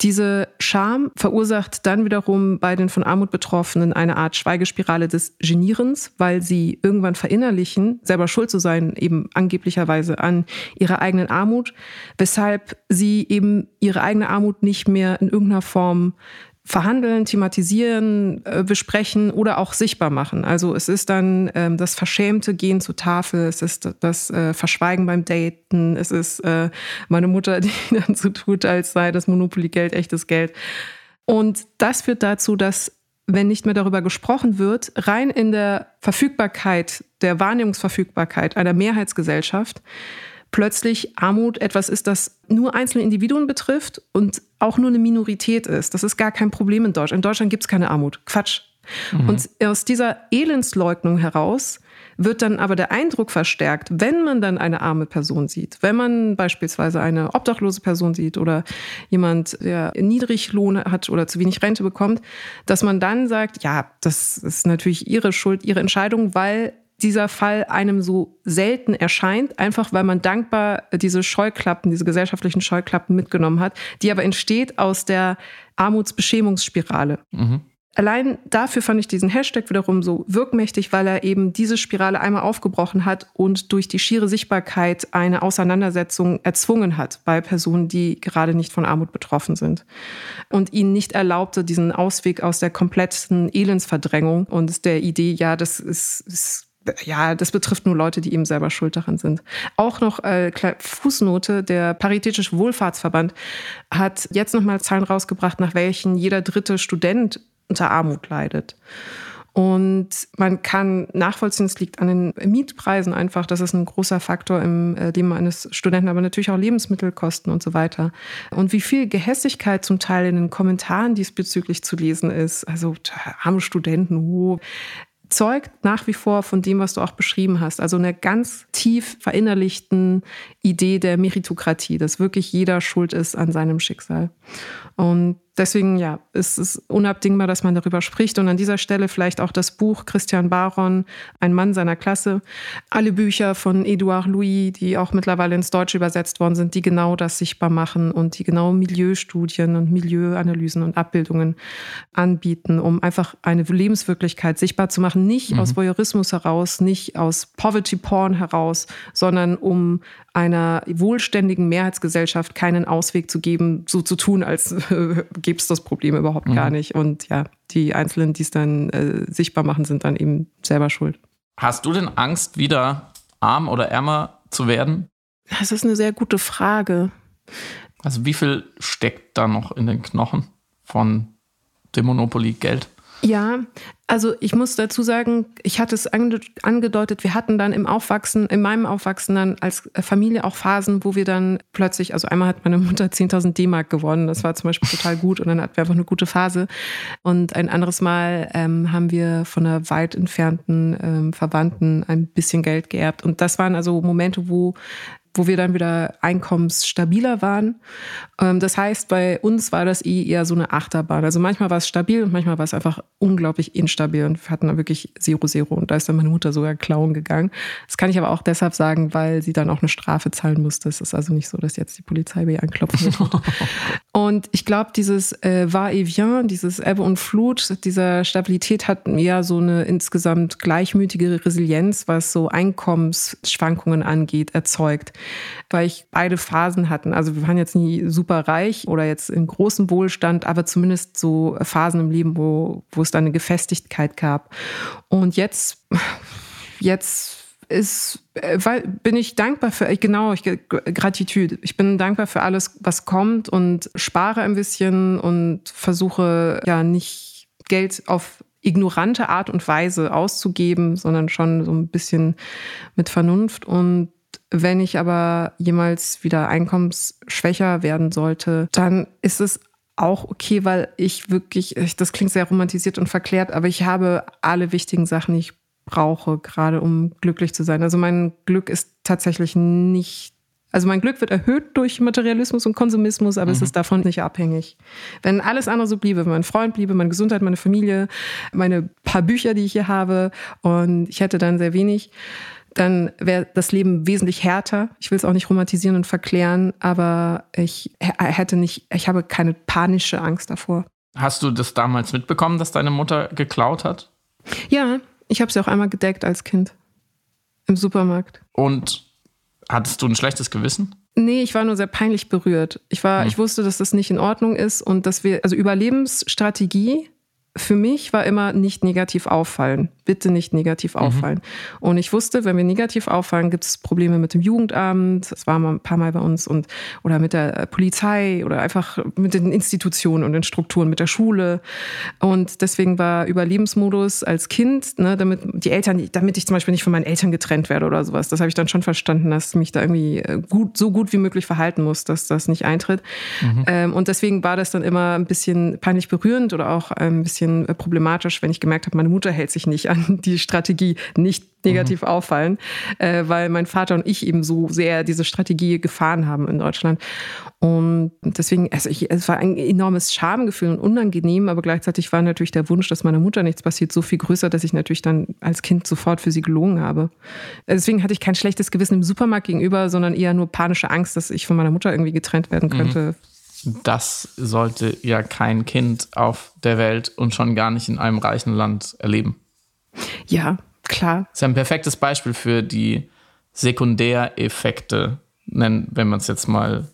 Diese Scham verursacht dann wiederum bei den von Armut Betroffenen eine Art Schweigespirale des Genierens, weil sie irgendwann verinnerlichen, selber schuld zu sein, eben angeblicherweise an ihrer eigenen Armut, weshalb sie eben ihre eigene Armut nicht mehr in irgendeiner Form verhandeln, thematisieren, äh, besprechen oder auch sichtbar machen. Also es ist dann ähm, das verschämte Gehen zur Tafel, es ist das äh, Verschweigen beim Daten, es ist äh, meine Mutter, die dann so tut, als sei das Monopoly-Geld echtes Geld. Und das führt dazu, dass wenn nicht mehr darüber gesprochen wird, rein in der Verfügbarkeit, der Wahrnehmungsverfügbarkeit einer Mehrheitsgesellschaft, plötzlich Armut etwas ist, das nur einzelne Individuen betrifft und auch nur eine Minorität ist. Das ist gar kein Problem in Deutschland. In Deutschland gibt es keine Armut. Quatsch. Mhm. Und aus dieser Elendsleugnung heraus wird dann aber der Eindruck verstärkt, wenn man dann eine arme Person sieht, wenn man beispielsweise eine obdachlose Person sieht oder jemand, der Niedriglohn hat oder zu wenig Rente bekommt, dass man dann sagt, ja, das ist natürlich ihre Schuld, ihre Entscheidung, weil dieser Fall einem so selten erscheint, einfach weil man dankbar diese Scheuklappen, diese gesellschaftlichen Scheuklappen mitgenommen hat, die aber entsteht aus der Armutsbeschämungsspirale. Mhm. Allein dafür fand ich diesen Hashtag wiederum so wirkmächtig, weil er eben diese Spirale einmal aufgebrochen hat und durch die schiere Sichtbarkeit eine Auseinandersetzung erzwungen hat bei Personen, die gerade nicht von Armut betroffen sind. Und ihnen nicht erlaubte, diesen Ausweg aus der kompletten Elendsverdrängung und der Idee, ja, das ist, ist ja, das betrifft nur Leute, die eben selber schuld daran sind. Auch noch äh, Fußnote, der Paritätische Wohlfahrtsverband hat jetzt nochmal Zahlen rausgebracht, nach welchen jeder dritte Student unter Armut leidet. Und man kann nachvollziehen, es liegt an den Mietpreisen einfach. Das ist ein großer Faktor im äh, Leben eines Studenten, aber natürlich auch Lebensmittelkosten und so weiter. Und wie viel Gehässigkeit zum Teil in den Kommentaren diesbezüglich zu lesen ist. Also arme Studenten, oh zeugt nach wie vor von dem, was du auch beschrieben hast. Also eine ganz tief verinnerlichten Idee der Meritokratie, dass wirklich jeder schuld ist an seinem Schicksal. Und deswegen, ja, ist es unabdingbar, dass man darüber spricht. Und an dieser Stelle vielleicht auch das Buch Christian Baron, Ein Mann seiner Klasse. Alle Bücher von Edouard Louis, die auch mittlerweile ins Deutsche übersetzt worden sind, die genau das sichtbar machen und die genau Milieustudien und Milieuanalysen und Abbildungen anbieten, um einfach eine Lebenswirklichkeit sichtbar zu machen. Nicht mhm. aus Voyeurismus heraus, nicht aus Poverty Porn heraus, sondern um einer wohlständigen Mehrheitsgesellschaft keinen Ausweg zu geben, so zu tun, als äh, gäbe es das Problem überhaupt mhm. gar nicht. Und ja, die Einzelnen, die es dann äh, sichtbar machen, sind dann eben selber schuld. Hast du denn Angst, wieder arm oder ärmer zu werden? Das ist eine sehr gute Frage. Also wie viel steckt da noch in den Knochen von dem Monopoly Geld? Ja, also ich muss dazu sagen, ich hatte es angedeutet, wir hatten dann im Aufwachsen, in meinem Aufwachsen dann als Familie auch Phasen, wo wir dann plötzlich, also einmal hat meine Mutter 10.000 D-Mark gewonnen, das war zum Beispiel total gut und dann hatten wir einfach eine gute Phase. Und ein anderes Mal ähm, haben wir von einer weit entfernten ähm, Verwandten ein bisschen Geld geerbt. Und das waren also Momente, wo wo wir dann wieder einkommensstabiler waren. Ähm, das heißt, bei uns war das eh eher so eine Achterbahn. Also manchmal war es stabil und manchmal war es einfach unglaublich instabil und wir hatten dann wirklich Zero Zero und da ist dann meine Mutter sogar klauen gegangen. Das kann ich aber auch deshalb sagen, weil sie dann auch eine Strafe zahlen musste. Es ist also nicht so, dass jetzt die Polizei bei ihr anklopfen wird. und ich glaube, dieses äh, Va-et-Vient, dieses Ebbe und Flut, dieser Stabilität hat ja so eine insgesamt gleichmütige Resilienz, was so Einkommensschwankungen angeht, erzeugt weil ich beide Phasen hatten. Also wir waren jetzt nie super reich oder jetzt in großem Wohlstand, aber zumindest so Phasen im Leben, wo, wo es dann eine Gefestigkeit gab. Und jetzt, jetzt ist, weil, bin ich dankbar für, genau, ich, Gratitude. Ich bin dankbar für alles, was kommt und spare ein bisschen und versuche ja nicht Geld auf ignorante Art und Weise auszugeben, sondern schon so ein bisschen mit Vernunft und wenn ich aber jemals wieder einkommensschwächer werden sollte, dann ist es auch okay, weil ich wirklich, das klingt sehr romantisiert und verklärt, aber ich habe alle wichtigen Sachen, die ich brauche, gerade um glücklich zu sein. Also mein Glück ist tatsächlich nicht, also mein Glück wird erhöht durch Materialismus und Konsumismus, aber mhm. es ist davon nicht abhängig. Wenn alles andere so bliebe, mein Freund bliebe, meine Gesundheit, meine Familie, meine paar Bücher, die ich hier habe und ich hätte dann sehr wenig, dann wäre das Leben wesentlich härter. Ich will es auch nicht romantisieren und verklären, aber ich hätte nicht, ich habe keine panische Angst davor. Hast du das damals mitbekommen, dass deine Mutter geklaut hat? Ja, ich habe sie auch einmal gedeckt als Kind im Supermarkt. Und hattest du ein schlechtes Gewissen? Nee, ich war nur sehr peinlich berührt. Ich war, hm. ich wusste, dass das nicht in Ordnung ist und dass wir, also Überlebensstrategie für mich war immer nicht negativ auffallen. Bitte nicht negativ mhm. auffallen. Mhm. Und ich wusste, wenn wir negativ auffallen, gibt es Probleme mit dem Jugendamt. Das war mal ein paar Mal bei uns und oder mit der Polizei oder einfach mit den Institutionen und den Strukturen, mit der Schule. Und deswegen war Überlebensmodus als Kind, ne, damit die Eltern, damit ich zum Beispiel nicht von meinen Eltern getrennt werde oder sowas. Das habe ich dann schon verstanden, dass ich mich da irgendwie äh, gut, so gut wie möglich verhalten muss, dass das nicht eintritt. Mhm. Ähm, und deswegen war das dann immer ein bisschen peinlich berührend oder auch ein bisschen bisschen problematisch, wenn ich gemerkt habe, meine Mutter hält sich nicht an die Strategie, nicht negativ mhm. auffallen, äh, weil mein Vater und ich eben so sehr diese Strategie gefahren haben in Deutschland. Und deswegen, also ich, es war ein enormes Schamgefühl und unangenehm, aber gleichzeitig war natürlich der Wunsch, dass meiner Mutter nichts passiert, so viel größer, dass ich natürlich dann als Kind sofort für sie gelogen habe. Deswegen hatte ich kein schlechtes Gewissen im Supermarkt gegenüber, sondern eher nur panische Angst, dass ich von meiner Mutter irgendwie getrennt werden mhm. könnte. Das sollte ja kein Kind auf der Welt und schon gar nicht in einem reichen Land erleben. Ja, klar. Das ist ein perfektes Beispiel für die Sekundäreffekte, wenn man es jetzt mal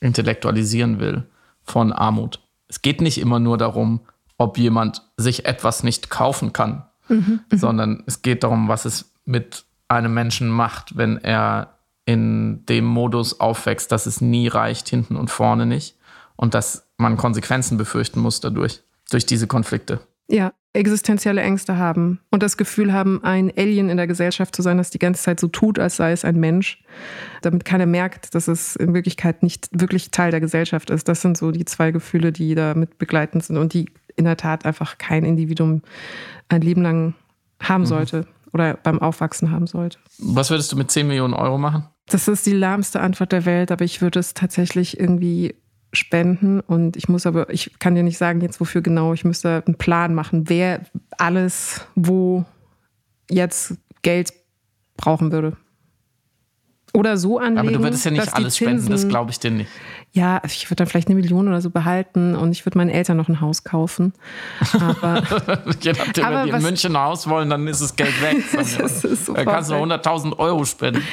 intellektualisieren will, von Armut. Es geht nicht immer nur darum, ob jemand sich etwas nicht kaufen kann, mhm, mhm. sondern es geht darum, was es mit einem Menschen macht, wenn er in dem Modus aufwächst, dass es nie reicht, hinten und vorne nicht. Und dass man Konsequenzen befürchten muss dadurch, durch diese Konflikte. Ja, existenzielle Ängste haben und das Gefühl haben, ein Alien in der Gesellschaft zu sein, das die ganze Zeit so tut, als sei es ein Mensch, damit keiner merkt, dass es in Wirklichkeit nicht wirklich Teil der Gesellschaft ist. Das sind so die zwei Gefühle, die da mit begleitend sind und die in der Tat einfach kein Individuum ein Leben lang haben mhm. sollte oder beim Aufwachsen haben sollte. Was würdest du mit 10 Millionen Euro machen? Das ist die lahmste Antwort der Welt, aber ich würde es tatsächlich irgendwie spenden und ich muss aber, ich kann dir nicht sagen jetzt wofür genau, ich müsste einen Plan machen, wer alles wo jetzt Geld brauchen würde. Oder so anlegen. Aber du würdest ja nicht alles Zinsen, spenden, das glaube ich dir nicht. Ja, ich würde dann vielleicht eine Million oder so behalten und ich würde meinen Eltern noch ein Haus kaufen. Aber, Je nachdem, aber wenn die in München ein Haus wollen, dann ist das Geld weg. das ist da kannst du 100.000 Euro spenden.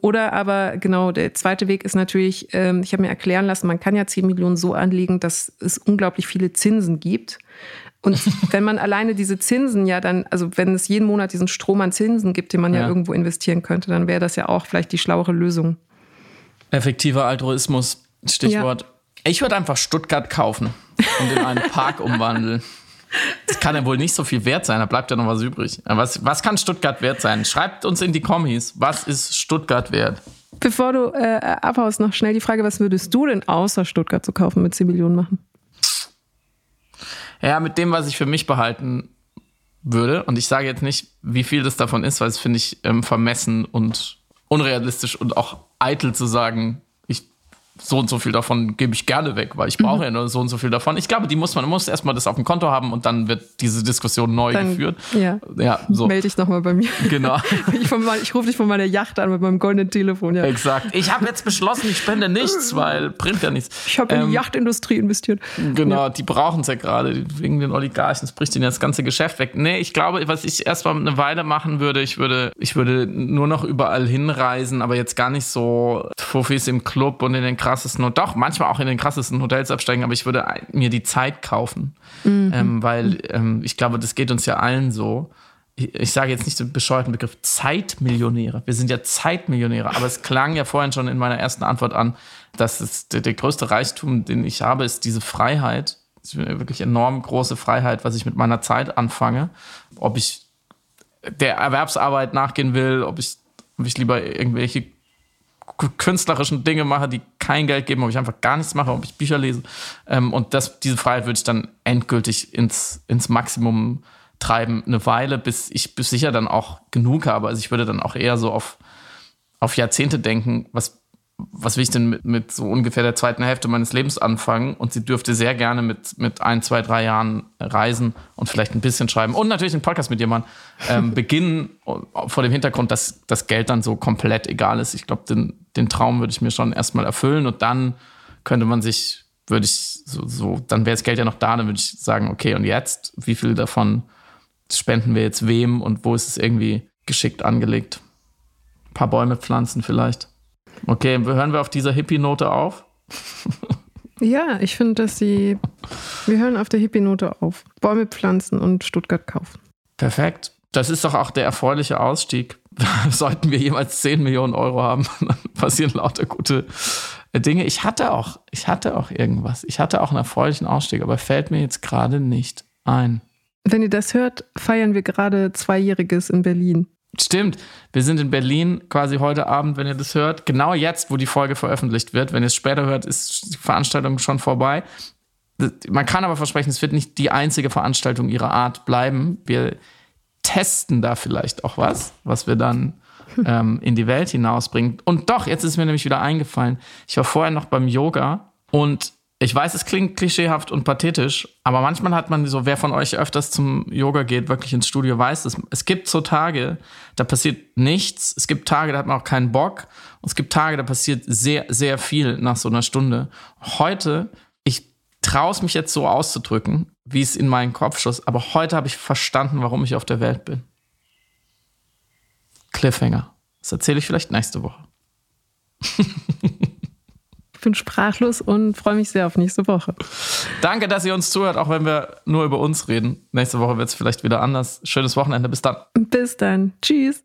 Oder aber genau, der zweite Weg ist natürlich, ähm, ich habe mir erklären lassen, man kann ja 10 Millionen so anlegen, dass es unglaublich viele Zinsen gibt. Und wenn man alleine diese Zinsen ja dann, also wenn es jeden Monat diesen Strom an Zinsen gibt, den man ja, ja irgendwo investieren könnte, dann wäre das ja auch vielleicht die schlauere Lösung. Effektiver Altruismus, Stichwort. Ja. Ich würde einfach Stuttgart kaufen und in einen Park umwandeln. Das kann ja wohl nicht so viel wert sein, da bleibt ja noch was übrig. Was, was kann Stuttgart wert sein? Schreibt uns in die Kommis, was ist Stuttgart wert? Bevor du äh, abhaust, noch schnell die Frage, was würdest du denn außer Stuttgart zu kaufen mit 10 Millionen machen? Ja, mit dem, was ich für mich behalten würde, und ich sage jetzt nicht, wie viel das davon ist, weil es finde ich ähm, vermessen und unrealistisch und auch eitel zu sagen, so und so viel davon gebe ich gerne weg, weil ich brauche mhm. ja nur so und so viel davon. Ich glaube, die muss man, muss erstmal das auf dem Konto haben und dann wird diese Diskussion neu dann, geführt. Ja. ja so. Melde dich nochmal bei mir. Genau. ich, ich rufe dich von meiner Yacht an mit meinem goldenen Telefon. Ja. Exakt. Ich habe jetzt beschlossen, ich spende nichts, weil bringt ja nichts. Ich habe in die ähm, Yachtindustrie investiert. Genau, ja. die brauchen es ja gerade wegen den Oligarchen. Das bricht ihnen das ganze Geschäft weg. Nee, ich glaube, was ich erstmal eine Weile machen würde, ich würde, ich würde nur noch überall hinreisen, aber jetzt gar nicht so Fuffis im Club und in den krassesten und doch manchmal auch in den krassesten Hotels absteigen, aber ich würde mir die Zeit kaufen, mhm. ähm, weil ähm, ich glaube, das geht uns ja allen so. Ich, ich sage jetzt nicht den bescheuerten Begriff Zeitmillionäre. Wir sind ja Zeitmillionäre, aber es klang ja vorhin schon in meiner ersten Antwort an, dass es der, der größte Reichtum, den ich habe, ist diese Freiheit. Das ist eine wirklich enorm große Freiheit, was ich mit meiner Zeit anfange. Ob ich der Erwerbsarbeit nachgehen will, ob ich, ob ich lieber irgendwelche künstlerischen Dinge mache, die kein Geld geben, ob ich einfach gar nichts mache, ob ich Bücher lese. Ähm, und das, diese Freiheit würde ich dann endgültig ins, ins Maximum treiben, eine Weile, bis ich bis sicher dann auch genug habe. Also ich würde dann auch eher so auf, auf Jahrzehnte denken, was was will ich denn mit, mit so ungefähr der zweiten Hälfte meines Lebens anfangen? Und sie dürfte sehr gerne mit, mit ein, zwei, drei Jahren reisen und vielleicht ein bisschen schreiben und natürlich einen Podcast mit jemandem ähm, beginnen, vor dem Hintergrund, dass das Geld dann so komplett egal ist. Ich glaube, den, den Traum würde ich mir schon erstmal erfüllen und dann könnte man sich, würde ich so, so dann wäre das Geld ja noch da, dann würde ich sagen, okay, und jetzt, wie viel davon spenden wir jetzt wem und wo ist es irgendwie geschickt angelegt? Ein paar Bäume pflanzen vielleicht. Okay, hören wir auf dieser Hippie-Note auf? ja, ich finde, dass sie. Wir hören auf der Hippie-Note auf. Bäume pflanzen und Stuttgart kaufen. Perfekt. Das ist doch auch der erfreuliche Ausstieg. Sollten wir jemals 10 Millionen Euro haben, dann passieren lauter gute Dinge. Ich hatte auch, ich hatte auch irgendwas. Ich hatte auch einen erfreulichen Ausstieg, aber fällt mir jetzt gerade nicht ein. Wenn ihr das hört, feiern wir gerade Zweijähriges in Berlin. Stimmt. Wir sind in Berlin quasi heute Abend, wenn ihr das hört. Genau jetzt, wo die Folge veröffentlicht wird. Wenn ihr es später hört, ist die Veranstaltung schon vorbei. Man kann aber versprechen, es wird nicht die einzige Veranstaltung ihrer Art bleiben. Wir testen da vielleicht auch was, was wir dann ähm, in die Welt hinausbringen. Und doch, jetzt ist mir nämlich wieder eingefallen. Ich war vorher noch beim Yoga und ich weiß, es klingt klischeehaft und pathetisch, aber manchmal hat man so, wer von euch öfters zum Yoga geht, wirklich ins Studio, weiß es. Es gibt so Tage, da passiert nichts. Es gibt Tage, da hat man auch keinen Bock. Und es gibt Tage, da passiert sehr, sehr viel nach so einer Stunde. Heute, ich traue es mich jetzt so auszudrücken, wie es in meinen Kopf schoss, aber heute habe ich verstanden, warum ich auf der Welt bin. Cliffhanger. Das erzähle ich vielleicht nächste Woche. bin sprachlos und freue mich sehr auf nächste Woche. Danke, dass ihr uns zuhört, auch wenn wir nur über uns reden. Nächste Woche wird es vielleicht wieder anders. Schönes Wochenende. Bis dann. Bis dann. Tschüss.